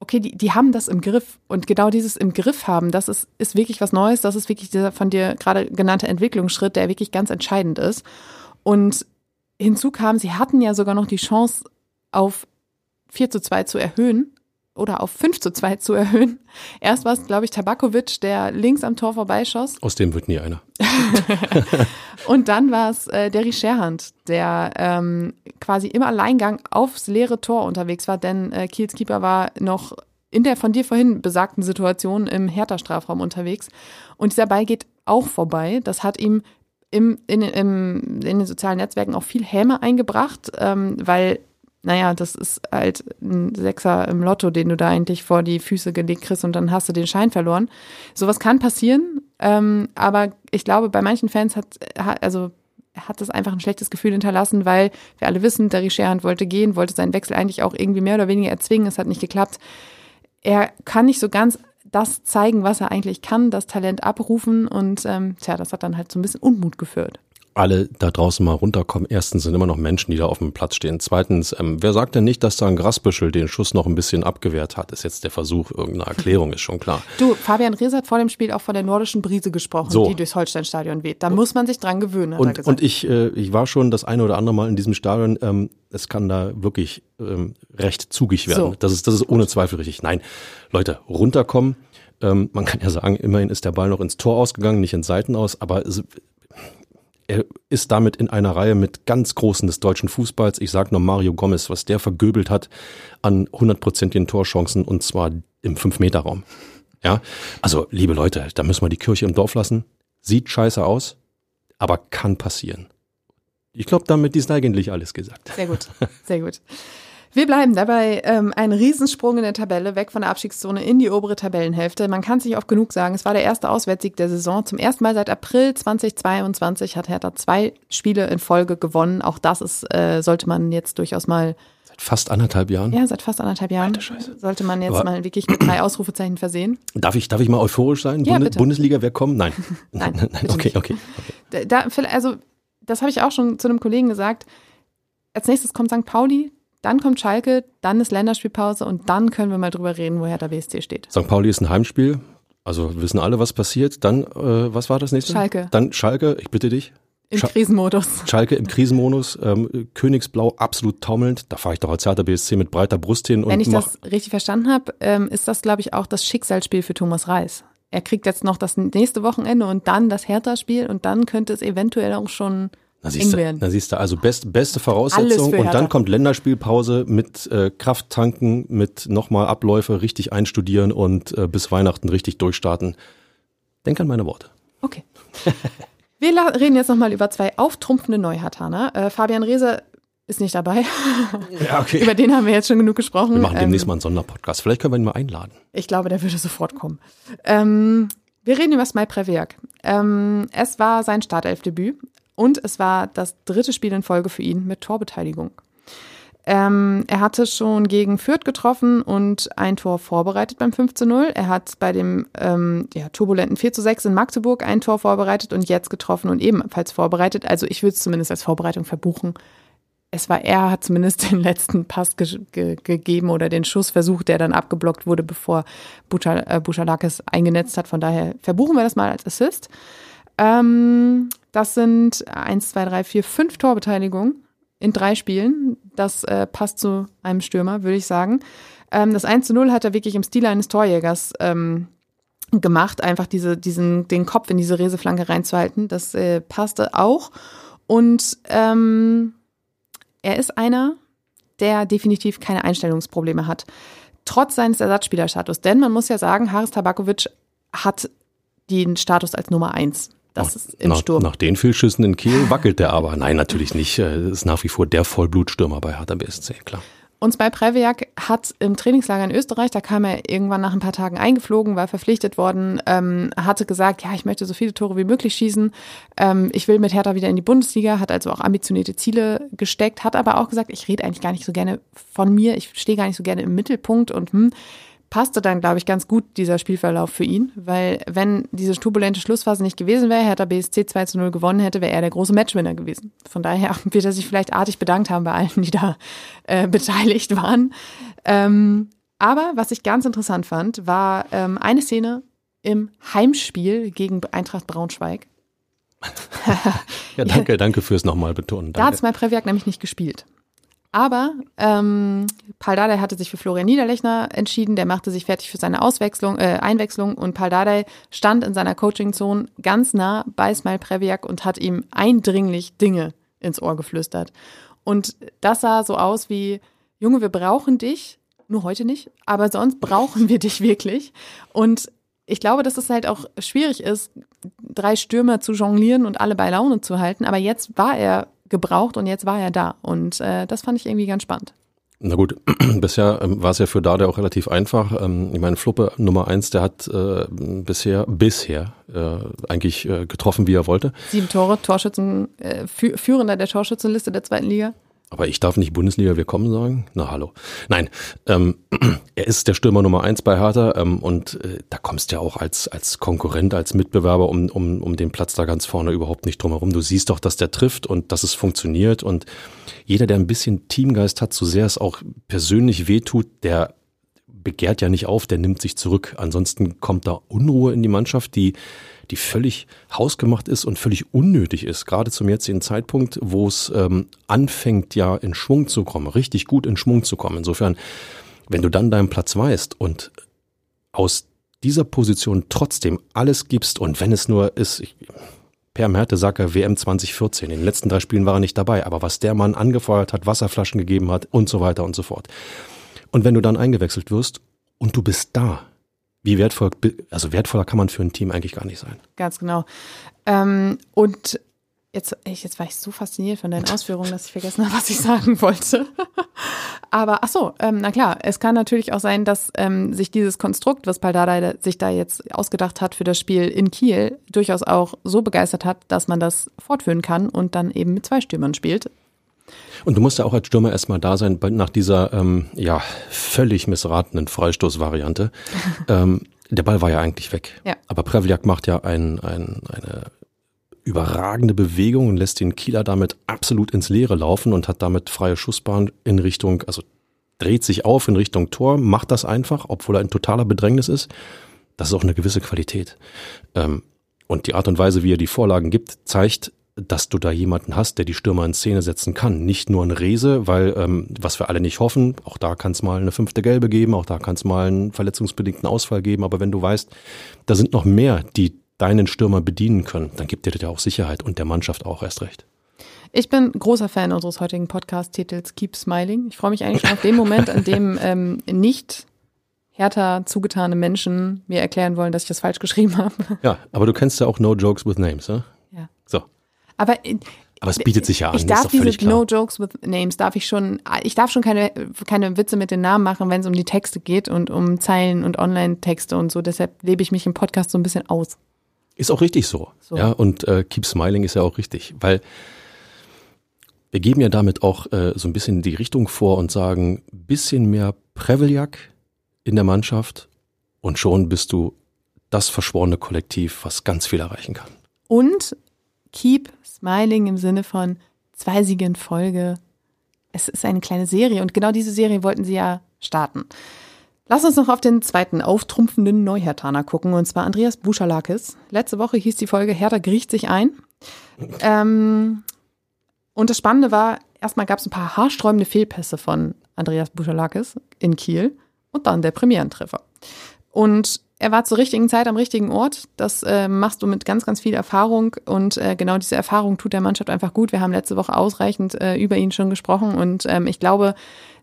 okay, die, die haben das im Griff. Und genau dieses im Griff haben, das ist, ist wirklich was Neues. Das ist wirklich dieser von dir gerade genannte Entwicklungsschritt, der wirklich ganz entscheidend ist. Und hinzu kam, sie hatten ja sogar noch die Chance, auf 4 zu 2 zu erhöhen oder auf 5 zu 2 zu erhöhen. Erst war es, glaube ich, Tabakovic, der links am Tor vorbeischoss. Aus dem wird nie einer. *laughs* und dann war es äh, Derry Scherhand, der ähm, quasi im Alleingang aufs leere Tor unterwegs war, denn äh, Kiels Keeper war noch in der von dir vorhin besagten Situation im Hertha-Strafraum unterwegs. Und dieser Ball geht auch vorbei. Das hat ihm im, in, im, in den sozialen Netzwerken auch viel Häme eingebracht, ähm, weil naja, das ist halt ein Sechser im Lotto, den du da eigentlich vor die Füße gelegt kriegst und dann hast du den Schein verloren. Sowas kann passieren, ähm, aber ich glaube, bei manchen Fans hat, also hat das einfach ein schlechtes Gefühl hinterlassen, weil wir alle wissen, der Scherhand wollte gehen, wollte seinen Wechsel eigentlich auch irgendwie mehr oder weniger erzwingen, es hat nicht geklappt. Er kann nicht so ganz das zeigen, was er eigentlich kann, das Talent abrufen und ähm, tja, das hat dann halt so ein bisschen Unmut geführt alle da draußen mal runterkommen. Erstens sind immer noch Menschen, die da auf dem Platz stehen. Zweitens, ähm, wer sagt denn nicht, dass da ein Grasbüschel den Schuss noch ein bisschen abgewehrt hat? Ist jetzt der Versuch irgendeiner Erklärung, ist schon klar. Du, Fabian Rees hat vor dem Spiel auch von der nordischen Brise gesprochen, so. die durchs Holsteinstadion weht. Da muss man sich dran gewöhnen, und, er. Und ich, äh, ich war schon das eine oder andere Mal in diesem Stadion. Ähm, es kann da wirklich ähm, recht zugig werden. So. Das, ist, das ist ohne Zweifel richtig. Nein, Leute, runterkommen. Ähm, man kann ja sagen, immerhin ist der Ball noch ins Tor ausgegangen, nicht ins Seiten aus, aber es, er ist damit in einer Reihe mit ganz Großen des deutschen Fußballs. Ich sage nur Mario Gomez, was der vergöbelt hat an hundertprozentigen Torchancen und zwar im Fünf-Meter-Raum. Ja, also liebe Leute, da müssen wir die Kirche im Dorf lassen. Sieht scheiße aus, aber kann passieren. Ich glaube, damit ist eigentlich alles gesagt. Sehr gut, *laughs* sehr gut. Wir bleiben dabei. Ähm, ein Riesensprung in der Tabelle, weg von der Abstiegszone in die obere Tabellenhälfte. Man kann es nicht oft genug sagen. Es war der erste Auswärtssieg der Saison. Zum ersten Mal seit April 2022 hat Hertha zwei Spiele in Folge gewonnen. Auch das ist, äh, sollte man jetzt durchaus mal Seit fast anderthalb Jahren? Ja, seit fast anderthalb Jahren. Alter Scheiße. Sollte man jetzt Aber mal wirklich mit drei Ausrufezeichen versehen. Darf ich, darf ich mal euphorisch sein? Ja, bitte. Bundesliga, wer kommt? Nein. *laughs* *laughs* nein, nein okay, okay, okay. Da, also, das habe ich auch schon zu einem Kollegen gesagt. Als nächstes kommt St. Pauli, dann kommt Schalke, dann ist Länderspielpause und dann können wir mal drüber reden, wo Hertha BSC steht. St. Pauli ist ein Heimspiel. Also wissen alle, was passiert. Dann, äh, was war das nächste? Schalke. Dann Schalke, ich bitte dich. Im Sch Krisenmodus. Schalke im Krisenmodus, ähm, Königsblau absolut taumelnd. Da fahre ich doch als Hertha BSC mit breiter Brust hin. Wenn ich das richtig verstanden habe, ähm, ist das, glaube ich, auch das Schicksalsspiel für Thomas Reis. Er kriegt jetzt noch das nächste Wochenende und dann das Hertha-Spiel und dann könnte es eventuell auch schon Da siehst, du, da siehst du also best, beste Voraussetzung und dann kommt Länderspielpause mit äh, Krafttanken, mit nochmal Abläufe richtig einstudieren und äh, bis Weihnachten richtig durchstarten. Denk an meine Worte. Okay. *laughs* Wir reden jetzt nochmal über zwei auftrumpfende Neuhartaner. Äh, Fabian Reese ist nicht dabei. *laughs* Ja, okay. über den haben wir jetzt schon genug gesprochen. Wir machen demnächst Ähm, mal einen Sonderpodcast. Vielleicht können wir ihn mal einladen. Ich glaube, der würde sofort kommen. Ähm, wir reden über Smai Previak. Ähm, es war sein Startelfdebüt und es war das dritte Spiel in Folge für ihn mit Torbeteiligung. Ähm, er hatte schon gegen Fürth getroffen und ein Tor vorbereitet beim 5 zu 0. Er hat bei dem ähm, ja, turbulenten 4 zu 6 in Magdeburg ein Tor vorbereitet und jetzt getroffen und ebenfalls vorbereitet. Also ich würde es zumindest als Vorbereitung verbuchen. Es war er, hat zumindest *laughs* den letzten Pass ge ge gegeben oder den Schussversuch, der dann abgeblockt wurde, bevor äh, Buchalakis eingenetzt hat. Von daher verbuchen wir das mal als Assist. Ähm, das sind eins, zwei, drei, vier, fünf Torbeteiligungen in drei Spielen. Das äh, passt zu einem Stürmer, würde ich sagen. Ähm, das 1 zu 0 hat er wirklich im Stil eines Torjägers ähm, gemacht, einfach diese, diesen, den Kopf in diese Reseflanke reinzuhalten. Das äh, passte auch. Und ähm, er ist einer, der definitiv keine Einstellungsprobleme hat. Trotz seines Ersatzspielerstatus. Denn man muss ja sagen, Haris Tabakovic hat den Status als Nummer eins. Das ist im nach, Sturm. nach den Fehlschüssen in Kiel wackelt der aber. Nein, natürlich nicht. Äh, Ist nach wie vor der Vollblutstürmer bei Hertha BSC, klar. Und bei Previak hat im Trainingslager in Österreich, da kam er irgendwann nach ein paar Tagen eingeflogen, war verpflichtet worden, ähm, hatte gesagt, ja, ich möchte so viele Tore wie möglich schießen. Ähm, ich will mit Hertha wieder in die Bundesliga, hat also auch ambitionierte Ziele gesteckt, hat aber auch gesagt, ich rede eigentlich gar nicht so gerne von mir, ich stehe gar nicht so gerne im Mittelpunkt und hm, passte dann, glaube ich, ganz gut dieser Spielverlauf für ihn, weil wenn diese turbulente Schlussphase nicht gewesen wäre, Hertha BSC 2 zu 0 gewonnen hätte, wäre er der große Matchwinner gewesen. Von daher *laughs* wird er sich vielleicht artig bedankt haben bei allen, die da äh, beteiligt waren. Ähm, aber was ich ganz interessant fand, war ähm, eine Szene im Heimspiel gegen Eintracht Braunschweig. *laughs* Ja, danke, danke fürs nochmal betonen. Da hat Danke. Smai Previak nämlich nicht gespielt. Aber ähm, Paul Dardai hatte sich für Florian Niederlechner entschieden, der machte sich fertig für seine Auswechslung, äh, Einwechslung und Paul Dardai stand in seiner Coaching-Zone ganz nah bei Smile Previak und hat ihm eindringlich Dinge ins Ohr geflüstert. Und das sah so aus wie, Junge, wir brauchen dich, nur heute nicht, aber sonst brauchen wir dich wirklich. Und ich glaube, dass es halt auch schwierig ist, drei Stürmer zu jonglieren und alle bei Laune zu halten. Aber jetzt war er gebraucht und jetzt war er da. Und äh, das fand ich irgendwie ganz spannend. Na gut, *clears throat* bisher ähm, war es ja für Dade auch relativ einfach. Ähm, ich meine, Fluppe Nummer eins, der hat äh, bisher, bisher äh, eigentlich äh, getroffen, wie er wollte. Sieben Tore, Torschützen, äh, Fü Führender der Torschützenliste der zweiten Liga. Aber ich darf nicht Bundesliga willkommen sagen? Na hallo. Nein, ähm, *clears throat* er ist der Stürmer Nummer eins bei Hertha ähm, und äh, da kommst du ja auch als, als Konkurrent, als Mitbewerber um, um, um den Platz da ganz vorne überhaupt nicht drumherum. Du siehst doch, dass der trifft und dass es funktioniert und jeder, der ein bisschen Teamgeist hat, so sehr es auch persönlich wehtut, der begehrt ja nicht auf, der nimmt sich zurück. Ansonsten kommt da Unruhe in die Mannschaft, die, die völlig hausgemacht ist und völlig unnötig ist, gerade zum jetzigen Zeitpunkt, wo es ähm, anfängt, ja in Schwung zu kommen, richtig gut in Schwung zu kommen. Insofern, wenn du dann deinen Platz weißt und aus dieser Position trotzdem alles gibst und wenn es nur ist, ich, Per Mertesacker WM 2014. In den letzten drei Spielen war er nicht dabei, aber was der Mann angefeuert hat, Wasserflaschen gegeben hat und so weiter und so fort. Und wenn du dann eingewechselt wirst und du bist da, wie wertvoll, also wertvoller kann man für ein Team eigentlich gar nicht sein. Ganz genau. Ähm, und jetzt, ich, jetzt war ich so fasziniert von deinen *laughs* Ausführungen, dass ich vergessen habe, was ich sagen wollte. *laughs* Aber ach so, ähm, na klar, es kann natürlich auch sein, dass ähm, sich dieses Konstrukt, was Paldada sich da jetzt ausgedacht hat für das Spiel in Kiel, durchaus auch so begeistert hat, dass man das fortführen kann und dann eben mit zwei Stürmern spielt. Und du musst ja auch als Stürmer erstmal da sein, nach dieser ähm, ja völlig missratenen Freistoßvariante. *laughs* ähm, der Ball war ja eigentlich weg. Ja. Aber Prevliak macht ja ein, ein, eine überragende Bewegung und lässt den Kieler damit absolut ins Leere laufen und hat damit freie Schussbahn in Richtung, also dreht sich auf in Richtung Tor, macht das einfach, obwohl er in totaler Bedrängnis ist. Das ist auch eine gewisse Qualität. Ähm, und die Art und Weise, wie er die Vorlagen gibt, zeigt, dass du da jemanden hast, der die Stürmer in Szene setzen kann. Nicht nur ein Rese, weil, ähm, was wir alle nicht hoffen, auch da kann es mal eine fünfte Gelbe geben, auch da kann es mal einen verletzungsbedingten Ausfall geben, aber wenn du weißt, da sind noch mehr, die deinen Stürmer bedienen können, dann gibt dir das ja auch Sicherheit und der Mannschaft auch erst recht. Ich bin großer Fan unseres heutigen Podcast-Titels Keep Smiling. Ich freue mich eigentlich schon auf den Moment, an dem *laughs* ähm, nicht härter zugetane Menschen mir erklären wollen, dass ich das falsch geschrieben habe. Ja, aber du kennst ja auch No Jokes with Names, ne? Aber Aber es bietet sich ja an, ich darf diese. No Jokes with Names, darf ich schon, ich darf schon keine, keine Witze mit den Namen machen, wenn es um die Texte geht und um Zeilen und Online-Texte und so. Deshalb lebe ich mich im Podcast so ein bisschen aus. Ist auch richtig so. So. Ja, und äh, Keep Smiling ist ja auch richtig, weil wir geben ja damit auch äh, so ein bisschen die Richtung vor und sagen, bisschen mehr Preveljak in der Mannschaft und schon bist du das verschworene Kollektiv, was ganz viel erreichen kann. Und keep smiling im Sinne von zwei Siege in Folge. Es ist eine kleine Serie und genau diese Serie wollten sie ja starten. Lass uns noch auf den zweiten auftrumpfenden Neuhertaner gucken, und zwar Andreas Buschalakis. Letzte Woche hieß die Folge Hertha griecht sich ein. Ähm, und das Spannende war, erstmal gab es ein paar haarsträubende Fehlpässe von Andreas Buschalakis in Kiel und dann der Premierentreffer. Und er war zur richtigen Zeit am richtigen Ort. Das äh, machst du mit ganz, ganz viel Erfahrung. Und äh, genau diese Erfahrung tut der Mannschaft einfach gut. Wir haben letzte Woche ausreichend äh, über ihn schon gesprochen. Und ähm, ich glaube,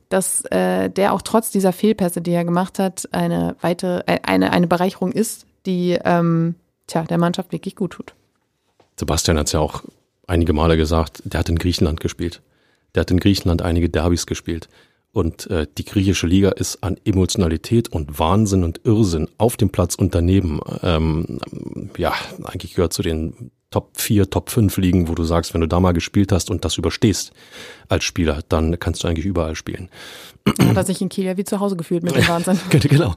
dass äh, der auch trotz dieser Fehlpässe, die er gemacht hat, eine weitere, äh, eine, eine Bereicherung ist, die ähm, tja, der Mannschaft wirklich gut tut. Sebastian hat es ja auch einige Male gesagt, der hat in Griechenland gespielt. Der hat in Griechenland einige Derbys gespielt. Und äh, die griechische Liga ist an Emotionalität und Wahnsinn und Irrsinn auf dem Platz und daneben. Ähm, ja, eigentlich gehört zu den Top 4, Top 5 Ligen, wo du sagst, wenn du da mal gespielt hast und das überstehst als Spieler, dann kannst du eigentlich überall spielen. Hat er sich in Kiel ja wie zu Hause gefühlt mit dem *laughs* Wahnsinn. *laughs* genau.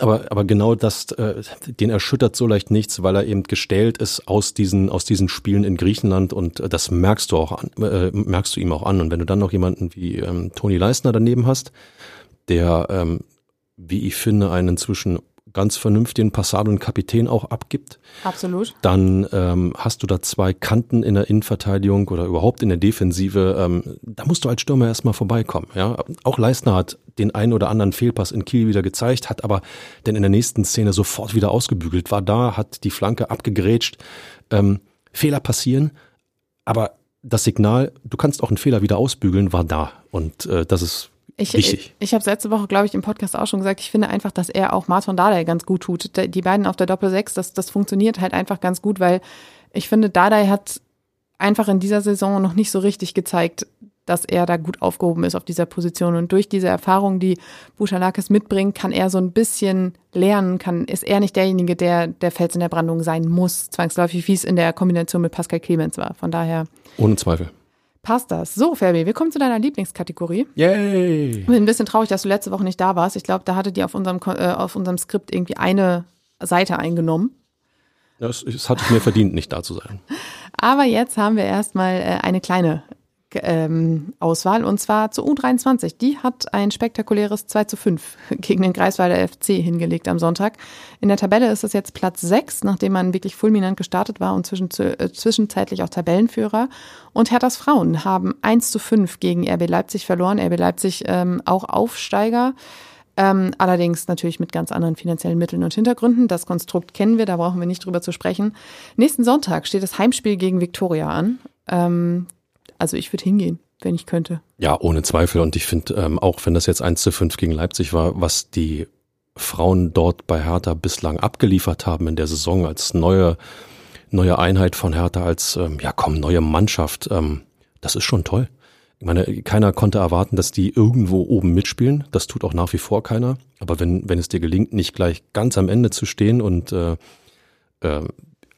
Aber, aber genau das, äh, den erschüttert so leicht nichts, weil er eben gestählt ist aus diesen, aus diesen Spielen in Griechenland und äh, das merkst du auch an, äh, merkst du ihm auch an. Und wenn du dann noch jemanden wie ähm, Toni Leisner daneben hast, der, ähm, wie ich finde, einen inzwischen ganz vernünftigen Passado und Kapitän auch abgibt, Absolut. dann ähm, hast du da zwei Kanten in der Innenverteidigung oder überhaupt in der Defensive. Ähm, da musst du als Stürmer erstmal vorbeikommen. Ja? Auch Leistner hat den einen oder anderen Fehlpass in Kiel wieder gezeigt, hat aber dann in der nächsten Szene sofort wieder ausgebügelt, war da, hat die Flanke abgegrätscht. Ähm, Fehler passieren, aber das Signal, du kannst auch einen Fehler wieder ausbügeln, war da. Und äh, das ist Ich, ich, ich habe letzte Woche, glaube ich, im Podcast auch schon gesagt, ich finde einfach, dass er auch Martin Dardai ganz gut tut. Die beiden auf der Doppel-6, das, das funktioniert halt einfach ganz gut, weil ich finde, Dardai hat einfach in dieser Saison noch nicht so richtig gezeigt, dass er da gut aufgehoben ist auf dieser Position. Und durch diese Erfahrung, die Buchalakis mitbringt, kann er so ein bisschen lernen, kann, ist er nicht derjenige, der der Fels in der Brandung sein muss, zwangsläufig, wie es in der Kombination mit Pascal Clemens war. Von daher ohne Zweifel. Passt das. So, Fabi, wir kommen zu deiner Lieblingskategorie. Yay! Ich bin ein bisschen traurig, dass du letzte Woche nicht da warst. Ich glaube, da hatte die auf unserem, äh, auf unserem Skript irgendwie eine Seite eingenommen. Das, das hatte ich mir verdient, nicht da zu sein. Aber jetzt haben wir erstmal äh, eine kleine Auswahl und zwar zur U23. Die hat ein spektakuläres 2 zu 5 *laughs* gegen den Greifswalder FC hingelegt am Sonntag. In der Tabelle ist es jetzt Platz 6, nachdem man wirklich fulminant gestartet war und zwischen, äh, zwischenzeitlich auch Tabellenführer. Und Herthas Frauen haben 1 zu 5 gegen RB Leipzig verloren. RB Leipzig ähm, auch Aufsteiger. Ähm, allerdings natürlich mit ganz anderen finanziellen Mitteln und Hintergründen. Das Konstrukt kennen wir, da brauchen wir nicht drüber zu sprechen. Nächsten Sonntag steht das Heimspiel gegen Viktoria an. Ähm, also ich würde hingehen, wenn ich könnte. Ja, ohne Zweifel. Und ich finde, ähm, auch wenn das jetzt 1 zu 5 gegen Leipzig war, was die Frauen dort bei Hertha bislang abgeliefert haben in der Saison als neue, neue Einheit von Hertha, als, ähm, ja komm, neue Mannschaft, ähm, das ist schon toll. Ich meine, keiner konnte erwarten, dass die irgendwo oben mitspielen. Das tut auch nach wie vor keiner. Aber wenn, wenn es dir gelingt, nicht gleich ganz am Ende zu stehen und äh, äh,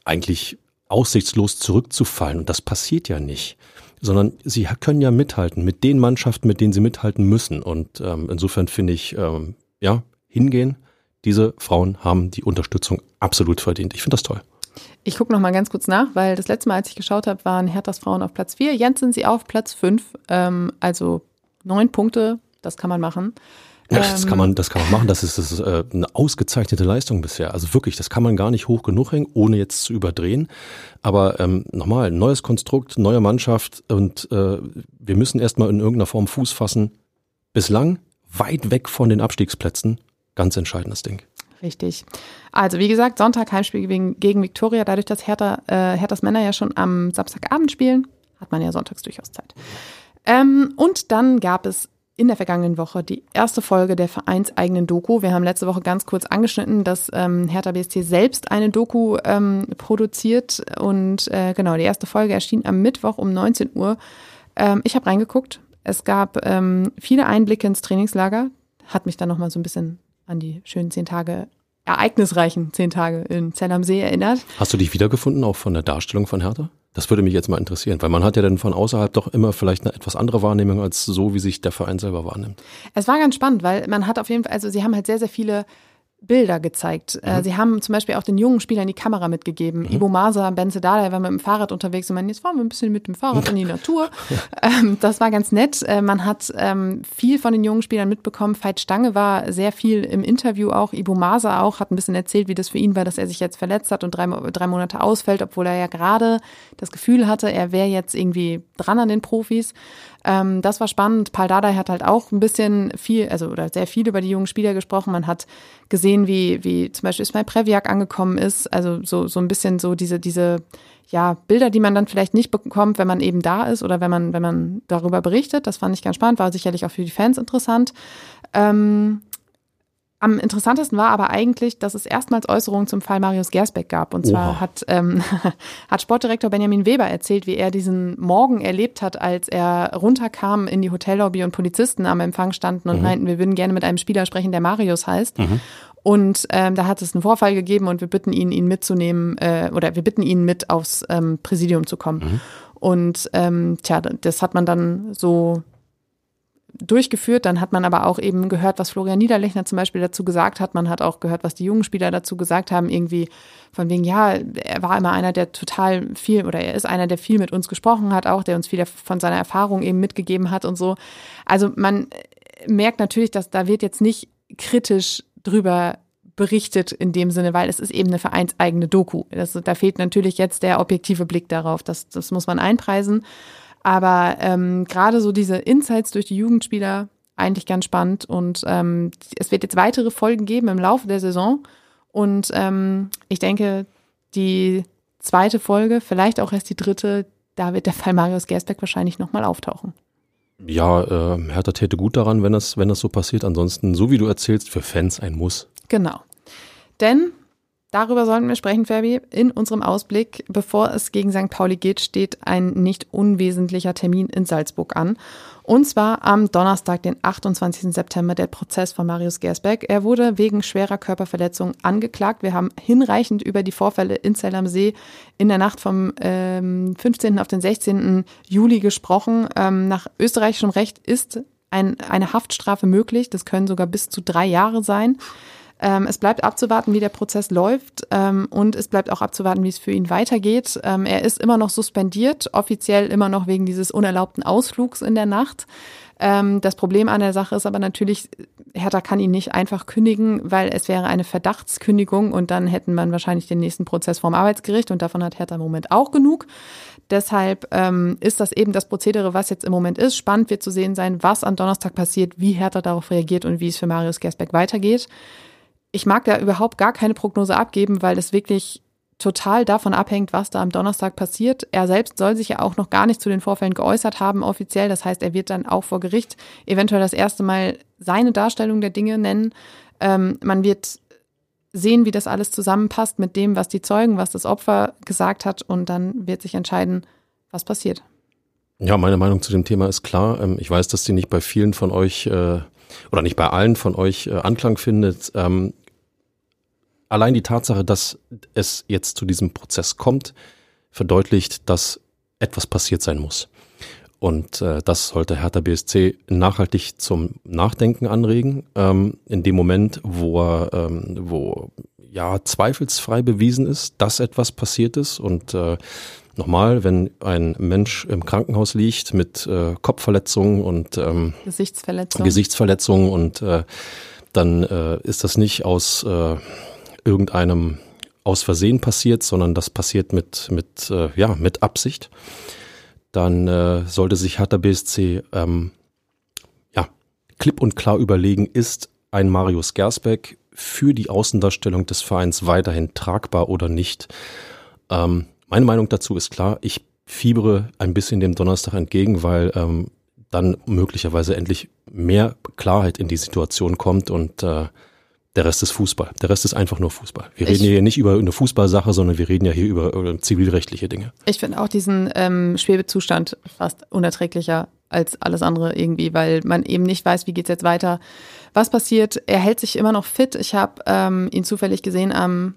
eigentlich aussichtslos zurückzufallen, und das passiert ja nicht, sondern sie können ja mithalten mit den Mannschaften, mit denen sie mithalten müssen. Und ähm, insofern finde ich, ähm, ja, hingehen. Diese Frauen haben die Unterstützung absolut verdient. Ich finde das toll. Ich gucke noch mal ganz kurz nach, weil das letzte Mal, als ich geschaut habe, waren Herthas Frauen auf Platz 4. Jetzt sind sie auf Platz 5. Ähm, also neun Punkte, das kann man machen. Ja, das kann man, das kann man machen. Das ist, das ist äh, eine ausgezeichnete Leistung bisher. Also wirklich, das kann man gar nicht hoch genug hängen, ohne jetzt zu überdrehen. Aber ähm, nochmal, neues Konstrukt, neue Mannschaft und äh, wir müssen erstmal in irgendeiner Form Fuß fassen. Bislang weit weg von den Abstiegsplätzen. Ganz entscheidendes Ding. Richtig. Also wie gesagt, Sonntag Heimspiel gegen, gegen Viktoria. Dadurch, dass Hertha, äh, Herthas Männer ja schon am Samstagabend spielen, hat man ja sonntags durchaus Zeit. Ähm, und dann gab es in der vergangenen Woche die erste Folge der vereinseigenen Doku. Wir haben letzte Woche ganz kurz angeschnitten, dass ähm, Hertha BSC selbst eine Doku ähm, produziert. Und äh, genau, die erste Folge erschien am Mittwoch um 19 Uhr. Ähm, ich habe reingeguckt. Es gab ähm, viele Einblicke ins Trainingslager. Hat mich dann nochmal so ein bisschen an die schönen zehn Tage ereignisreichen zehn Tage in Zell am See erinnert. Hast du dich wiedergefunden, auch von der Darstellung von Hertha? Das würde mich jetzt mal interessieren, weil man hat ja dann von außerhalb doch immer vielleicht eine etwas andere Wahrnehmung als so, wie sich der Verein selber wahrnimmt. Es war ganz spannend, weil man hat auf jeden Fall, also sie haben halt sehr, sehr viele Bilder gezeigt. Äh, mhm. Sie haben zum Beispiel auch den jungen Spielern die Kamera mitgegeben. Mhm. Ibo Masa, Ben Sedala, war mit dem Fahrrad unterwegs und man, jetzt fahren wir ein bisschen mit dem Fahrrad in die Natur. *laughs* ähm, das war ganz nett. Äh, man hat ähm, viel von den jungen Spielern mitbekommen. Veit Stange war sehr viel im Interview auch. Ibo Masa auch, hat ein bisschen erzählt, wie das für ihn war, dass er sich jetzt verletzt hat und drei, drei Monate ausfällt, obwohl er ja gerade das Gefühl hatte, er wäre jetzt irgendwie dran an den Profis. Ähm, das war spannend. Paul Dardai hat halt auch ein bisschen viel, also oder sehr viel über die jungen Spieler gesprochen. Man hat gesehen, wie, wie zum Beispiel Ismail Previak angekommen ist. Also so, so ein bisschen so diese, diese, ja, Bilder, die man dann vielleicht nicht bekommt, wenn man eben da ist oder wenn man, wenn man darüber berichtet. Das fand ich ganz spannend, war sicherlich auch für die Fans interessant. Ähm, am interessantesten war aber eigentlich, dass es erstmals Äußerungen zum Fall Marius Gersbeck gab. Und zwar hat, ähm, *laughs* hat Sportdirektor Benjamin Weber erzählt, wie er diesen Morgen erlebt hat, als er runterkam in die Hotellobby und Polizisten am Empfang standen und mhm. meinten, wir würden gerne mit einem Spieler sprechen, der Marius heißt. Mhm. Und ähm, da hat es einen Vorfall gegeben und wir bitten ihn, ihn mitzunehmen äh, oder wir bitten ihn mit aufs ähm, Präsidium zu kommen. Mhm. Und ähm, tja, das hat man dann so durchgeführt. Dann hat man aber auch eben gehört, was Florian Niederlechner zum Beispiel dazu gesagt hat. Man hat auch gehört, was die jungen Spieler dazu gesagt haben. Irgendwie von wegen, ja, er war immer einer, der total viel oder er ist einer, der viel mit uns gesprochen hat, auch der uns viel von seiner Erfahrung eben mitgegeben hat und so. Also man merkt natürlich, dass da wird jetzt nicht kritisch drüber berichtet in dem Sinne, weil es ist eben eine vereinseigene Doku. Das, da fehlt natürlich jetzt der objektive Blick darauf. Das, das muss man einpreisen. Aber ähm, gerade so diese Insights durch die Jugendspieler eigentlich ganz spannend. Und ähm, es wird jetzt weitere Folgen geben im Laufe der Saison. Und ähm, ich denke, die zweite Folge, vielleicht auch erst die dritte, da wird der Fall Marius Gersbeck wahrscheinlich nochmal auftauchen. Ja, äh, Hertha täte gut daran, wenn das, wenn das so passiert. Ansonsten, so wie du erzählst, für Fans ein Muss. Genau. Denn Darüber sollten wir sprechen, Fabi. In unserem Ausblick, bevor es gegen St. Pauli geht, steht ein nicht unwesentlicher Termin in Salzburg an. Und zwar am Donnerstag, den 28. September, der Prozess von Marius Gersbeck. Er wurde wegen schwerer Körperverletzung angeklagt. Wir haben hinreichend über die Vorfälle in Zell am See in der Nacht vom ähm, 15. auf den 16. Juli gesprochen. Ähm, nach österreichischem Recht ist ein, eine Haftstrafe möglich. Das können sogar bis zu drei Jahre sein. Ähm, es bleibt abzuwarten, wie der Prozess läuft ähm, und es bleibt auch abzuwarten, wie es für ihn weitergeht. Ähm, er ist immer noch suspendiert, offiziell immer noch wegen dieses unerlaubten Ausflugs in der Nacht. Ähm, das Problem an der Sache ist aber natürlich, Hertha kann ihn nicht einfach kündigen, weil es wäre eine Verdachtskündigung und dann hätten man wahrscheinlich den nächsten Prozess vorm Arbeitsgericht und davon hat Hertha im Moment auch genug. Deshalb ähm, ist das eben das Prozedere, was jetzt im Moment ist. Spannend wird zu sehen sein, was am Donnerstag passiert, wie Hertha darauf reagiert und wie es für Marius Gersbeck weitergeht ich mag da überhaupt gar keine Prognose abgeben, weil es wirklich total davon abhängt, was da am Donnerstag passiert. Er selbst soll sich ja auch noch gar nicht zu den Vorfällen geäußert haben offiziell. Das heißt, er wird dann auch vor Gericht eventuell das erste Mal seine Darstellung der Dinge nennen. Ähm, man wird sehen, wie das alles zusammenpasst mit dem, was die Zeugen, was das Opfer gesagt hat und dann wird sich entscheiden, was passiert. Ja, meine Meinung zu dem Thema ist klar. Ähm, ich weiß, dass die nicht bei vielen von euch äh, oder nicht bei allen von euch äh, Anklang findet. Ähm, allein die Tatsache, dass es jetzt zu diesem Prozess kommt, verdeutlicht, dass etwas passiert sein muss. Und äh, das sollte Hertha BSC nachhaltig zum Nachdenken anregen. Ähm, in dem Moment, wo ähm, wo ja zweifelsfrei bewiesen ist, dass etwas passiert ist. Und äh, nochmal, wenn ein Mensch im Krankenhaus liegt mit äh, Kopfverletzungen und ähm, Gesichtsverletzungen, Gesichtsverletzungen und äh, dann äh, ist das nicht aus äh, irgendeinem aus Versehen passiert, sondern das passiert mit, mit, äh, ja, mit Absicht, dann äh, sollte sich Hertha BSC ähm, ja, klipp und klar überlegen, ist ein Marius Gersbeck für die Außendarstellung des Vereins weiterhin tragbar oder nicht. Ähm, meine Meinung dazu ist klar, ich fiebere ein bisschen dem Donnerstag entgegen, weil ähm, dann möglicherweise endlich mehr Klarheit in die Situation kommt und äh, der Rest ist Fußball. Der Rest ist einfach nur Fußball. Wir Ich- reden hier nicht über eine Fußballsache, sondern wir reden ja hier über, über zivilrechtliche Dinge. Ich finde auch diesen ähm, Schwebezustand fast unerträglicher als alles andere irgendwie, weil man eben nicht weiß, wie geht's jetzt weiter. Was passiert? Er hält sich immer noch fit. Ich habe ähm, ihn zufällig gesehen am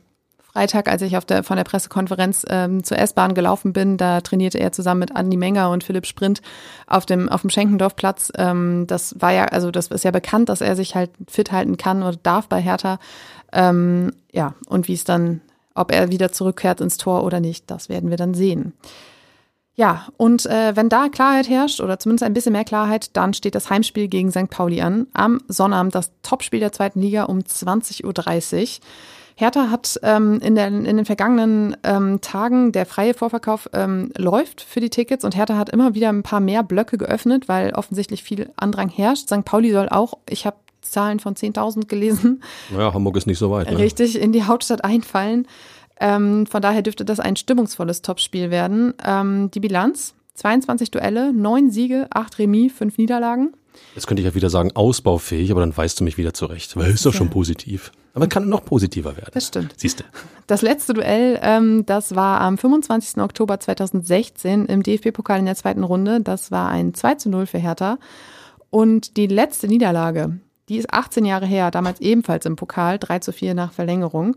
Freitag, als ich auf der, von der Pressekonferenz ähm, zur S-Bahn gelaufen bin. Da trainierte er zusammen mit Andi Menger und Philipp Sprint auf dem, auf dem Schenkendorfplatz. Ähm, das war ja, also das ist ja bekannt, dass er sich halt fit halten kann oder darf bei Hertha. Ähm, ja, und wie es dann, ob er wieder zurückkehrt ins Tor oder nicht, das werden wir dann sehen. Ja, und äh, wenn da Klarheit herrscht oder zumindest ein bisschen mehr Klarheit, dann steht das Heimspiel gegen St. Pauli an. Am Sonnabend das Topspiel der zweiten Liga um 20.30 Uhr. Hertha hat ähm, in, der, in den vergangenen ähm, Tagen, der freie Vorverkauf ähm, läuft für die Tickets und Hertha hat immer wieder ein paar mehr Blöcke geöffnet, weil offensichtlich viel Andrang herrscht. St. Pauli soll auch, ich habe Zahlen von 10.000 gelesen, Naja, Hamburg ist nicht so weit. Ne? richtig in die Hauptstadt einfallen. Ähm, von daher dürfte das ein stimmungsvolles Topspiel werden. Ähm, die Bilanz: 22 Duelle, 9 Siege, 8 Remis, 5 Niederlagen. Jetzt könnte ich ja wieder sagen, ausbaufähig, aber dann weißt du mich wieder zurecht. Weil ist doch schon positiv. Aber kann noch positiver werden. Das stimmt. Siehst du. Das letzte Duell, ähm, das war am 25. Oktober 2016 im DFB-Pokal in der zweiten Runde. Das war ein 2 zu 0 für Hertha. Und die letzte Niederlage, die ist 18 Jahre her, damals ebenfalls im Pokal, 3 zu 4 nach Verlängerung.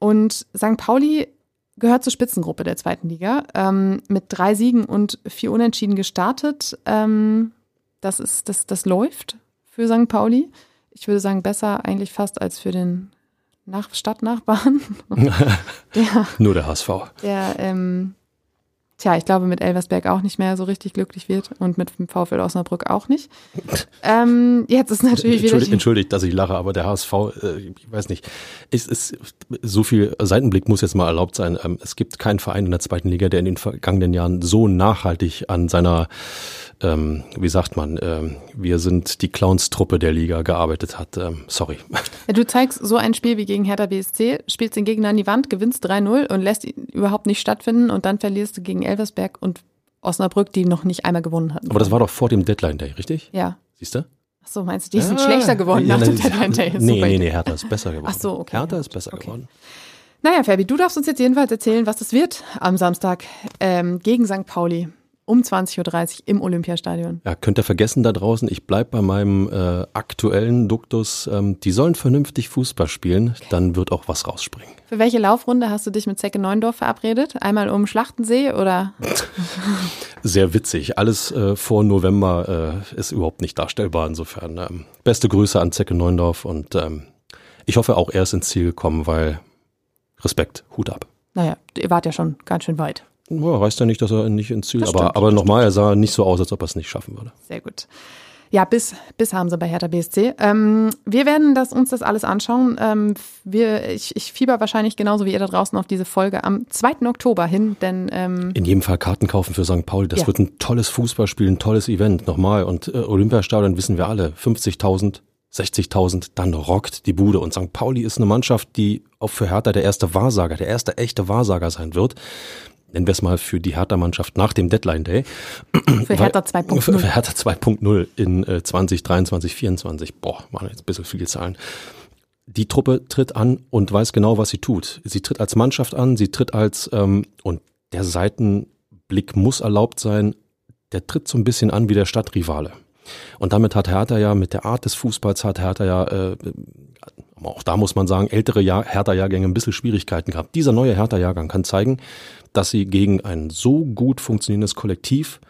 Und St. Pauli gehört zur Spitzengruppe der zweiten Liga, ähm, mit drei Siegen und vier Unentschieden gestartet. Ähm, das, ist, das, das läuft für St. Pauli. Ich würde sagen, besser eigentlich fast als für den Nach Stadtnachbarn. *laughs* der, Nur der HSV. der ähm, tja, ich glaube, mit Elversberg auch nicht mehr so richtig glücklich wird und mit dem VfL Osnabrück auch nicht. *laughs* ähm, jetzt ist natürlich Entschuldigt, entschuldigt, dass ich lache, aber der HSV, äh, ich weiß nicht, es ist so viel Seitenblick muss jetzt mal erlaubt sein. Ähm, es gibt keinen Verein in der zweiten Liga, der in den vergangenen Jahren so nachhaltig an seiner, ähm, wie sagt man, ähm, wir sind die Clownstruppe der Liga gearbeitet hat. Ähm, sorry. *laughs* Ja, du zeigst so ein Spiel wie gegen Hertha BSC, spielst den Gegner an die Wand, gewinnst 3-0 und lässt ihn überhaupt nicht stattfinden und dann verlierst du gegen Elversberg und Osnabrück, die noch nicht einmal gewonnen hatten. Aber das war doch vor dem Deadline Day, richtig? ja. Siehst du? Ach so, meinst du, die sind schlechter geworden nach dem Deadline Day? Nee, Super nee, nee, Hertha ist besser geworden. Ach so, okay. Hertha ist besser Okay. geworden. Naja, Fabi, du darfst uns jetzt jedenfalls erzählen, was das wird am Samstag ähm, gegen St. Pauli um 20.30 Uhr im Olympiastadion. Ja, könnt ihr vergessen da draußen, ich bleib bei meinem äh, aktuellen Duktus. Ähm, die sollen vernünftig Fußball spielen, dann wird auch was rausspringen. Für welche Laufrunde hast du dich mit Zecke Neuendorf verabredet? Einmal um Schlachtensee oder? *laughs* Sehr witzig. Alles äh, vor November äh, ist überhaupt nicht darstellbar. Insofern ähm, beste Grüße an Zecke Neundorf und ähm, ich hoffe auch er ist ins Ziel gekommen, weil Respekt, Hut ab. Naja, ihr wart ja schon ganz schön weit. Ja, heißt ja nicht, dass er nicht ins Ziel, Das aber, stimmt, aber nochmal, er sah nicht so aus, als ob er es nicht schaffen würde. Sehr gut. Ja, bis, bis haben sie bei Hertha BSC. Ähm, wir werden das, uns das alles anschauen. Ähm, wir, ich, ich fieber wahrscheinlich genauso wie ihr da draußen auf diese Folge am 2. Oktober hin, denn ähm, In jedem Fall Karten kaufen für St. Pauli. Das Ja. wird ein tolles Fußballspiel, ein tolles Event. Nochmal. Und äh, Olympiastadion wissen wir alle. 50.000, 60.000, dann rockt die Bude. Und St. Pauli ist eine Mannschaft, die auch für Hertha der erste Wahrsager, der erste echte Wahrsager sein wird. Nennen wir es mal für die Hertha-Mannschaft nach dem Deadline Day. für Hertha Für 2.0. Hertha 2.0 in äh, 2023, 24. Boah, waren jetzt ein bisschen viele Zahlen. Die Truppe tritt an und weiß genau, was sie tut. Sie tritt als Mannschaft an, sie tritt als, ähm, und der Seitenblick muss erlaubt sein, der tritt so ein bisschen an wie der Stadtrivale. Und damit hat Hertha ja, mit der Art des Fußballs hat Hertha ja, äh, auch da muss man sagen, ältere Jahr, Hertha-Jahrgänge ein bisschen Schwierigkeiten gehabt. Dieser neue Hertha-Jahrgang kann zeigen, dass sie gegen ein so gut funktionierendes Kollektiv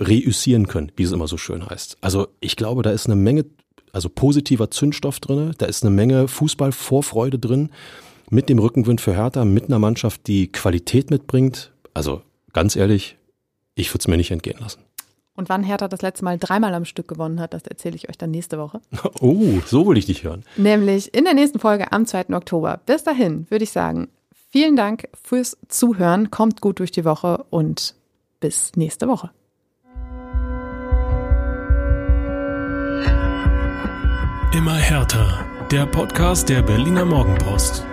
reüssieren können, wie es immer so schön heißt. Also ich glaube, da ist eine Menge, also positiver Zündstoff drin, da ist eine Menge Fußballvorfreude drin, mit dem Rückenwind für Hertha, mit einer Mannschaft, die Qualität mitbringt. Also ganz ehrlich, ich würde es mir nicht entgehen lassen. Und wann Hertha das letzte Mal dreimal am Stück gewonnen hat, das erzähle ich euch dann nächste Woche. *laughs* Oh, so will ich dich hören. Nämlich in der nächsten Folge am 2. Oktober. Bis dahin würde ich sagen, vielen Dank fürs Zuhören. Kommt gut durch die Woche und bis nächste Woche. Immer härter. Der Podcast der Berliner Morgenpost.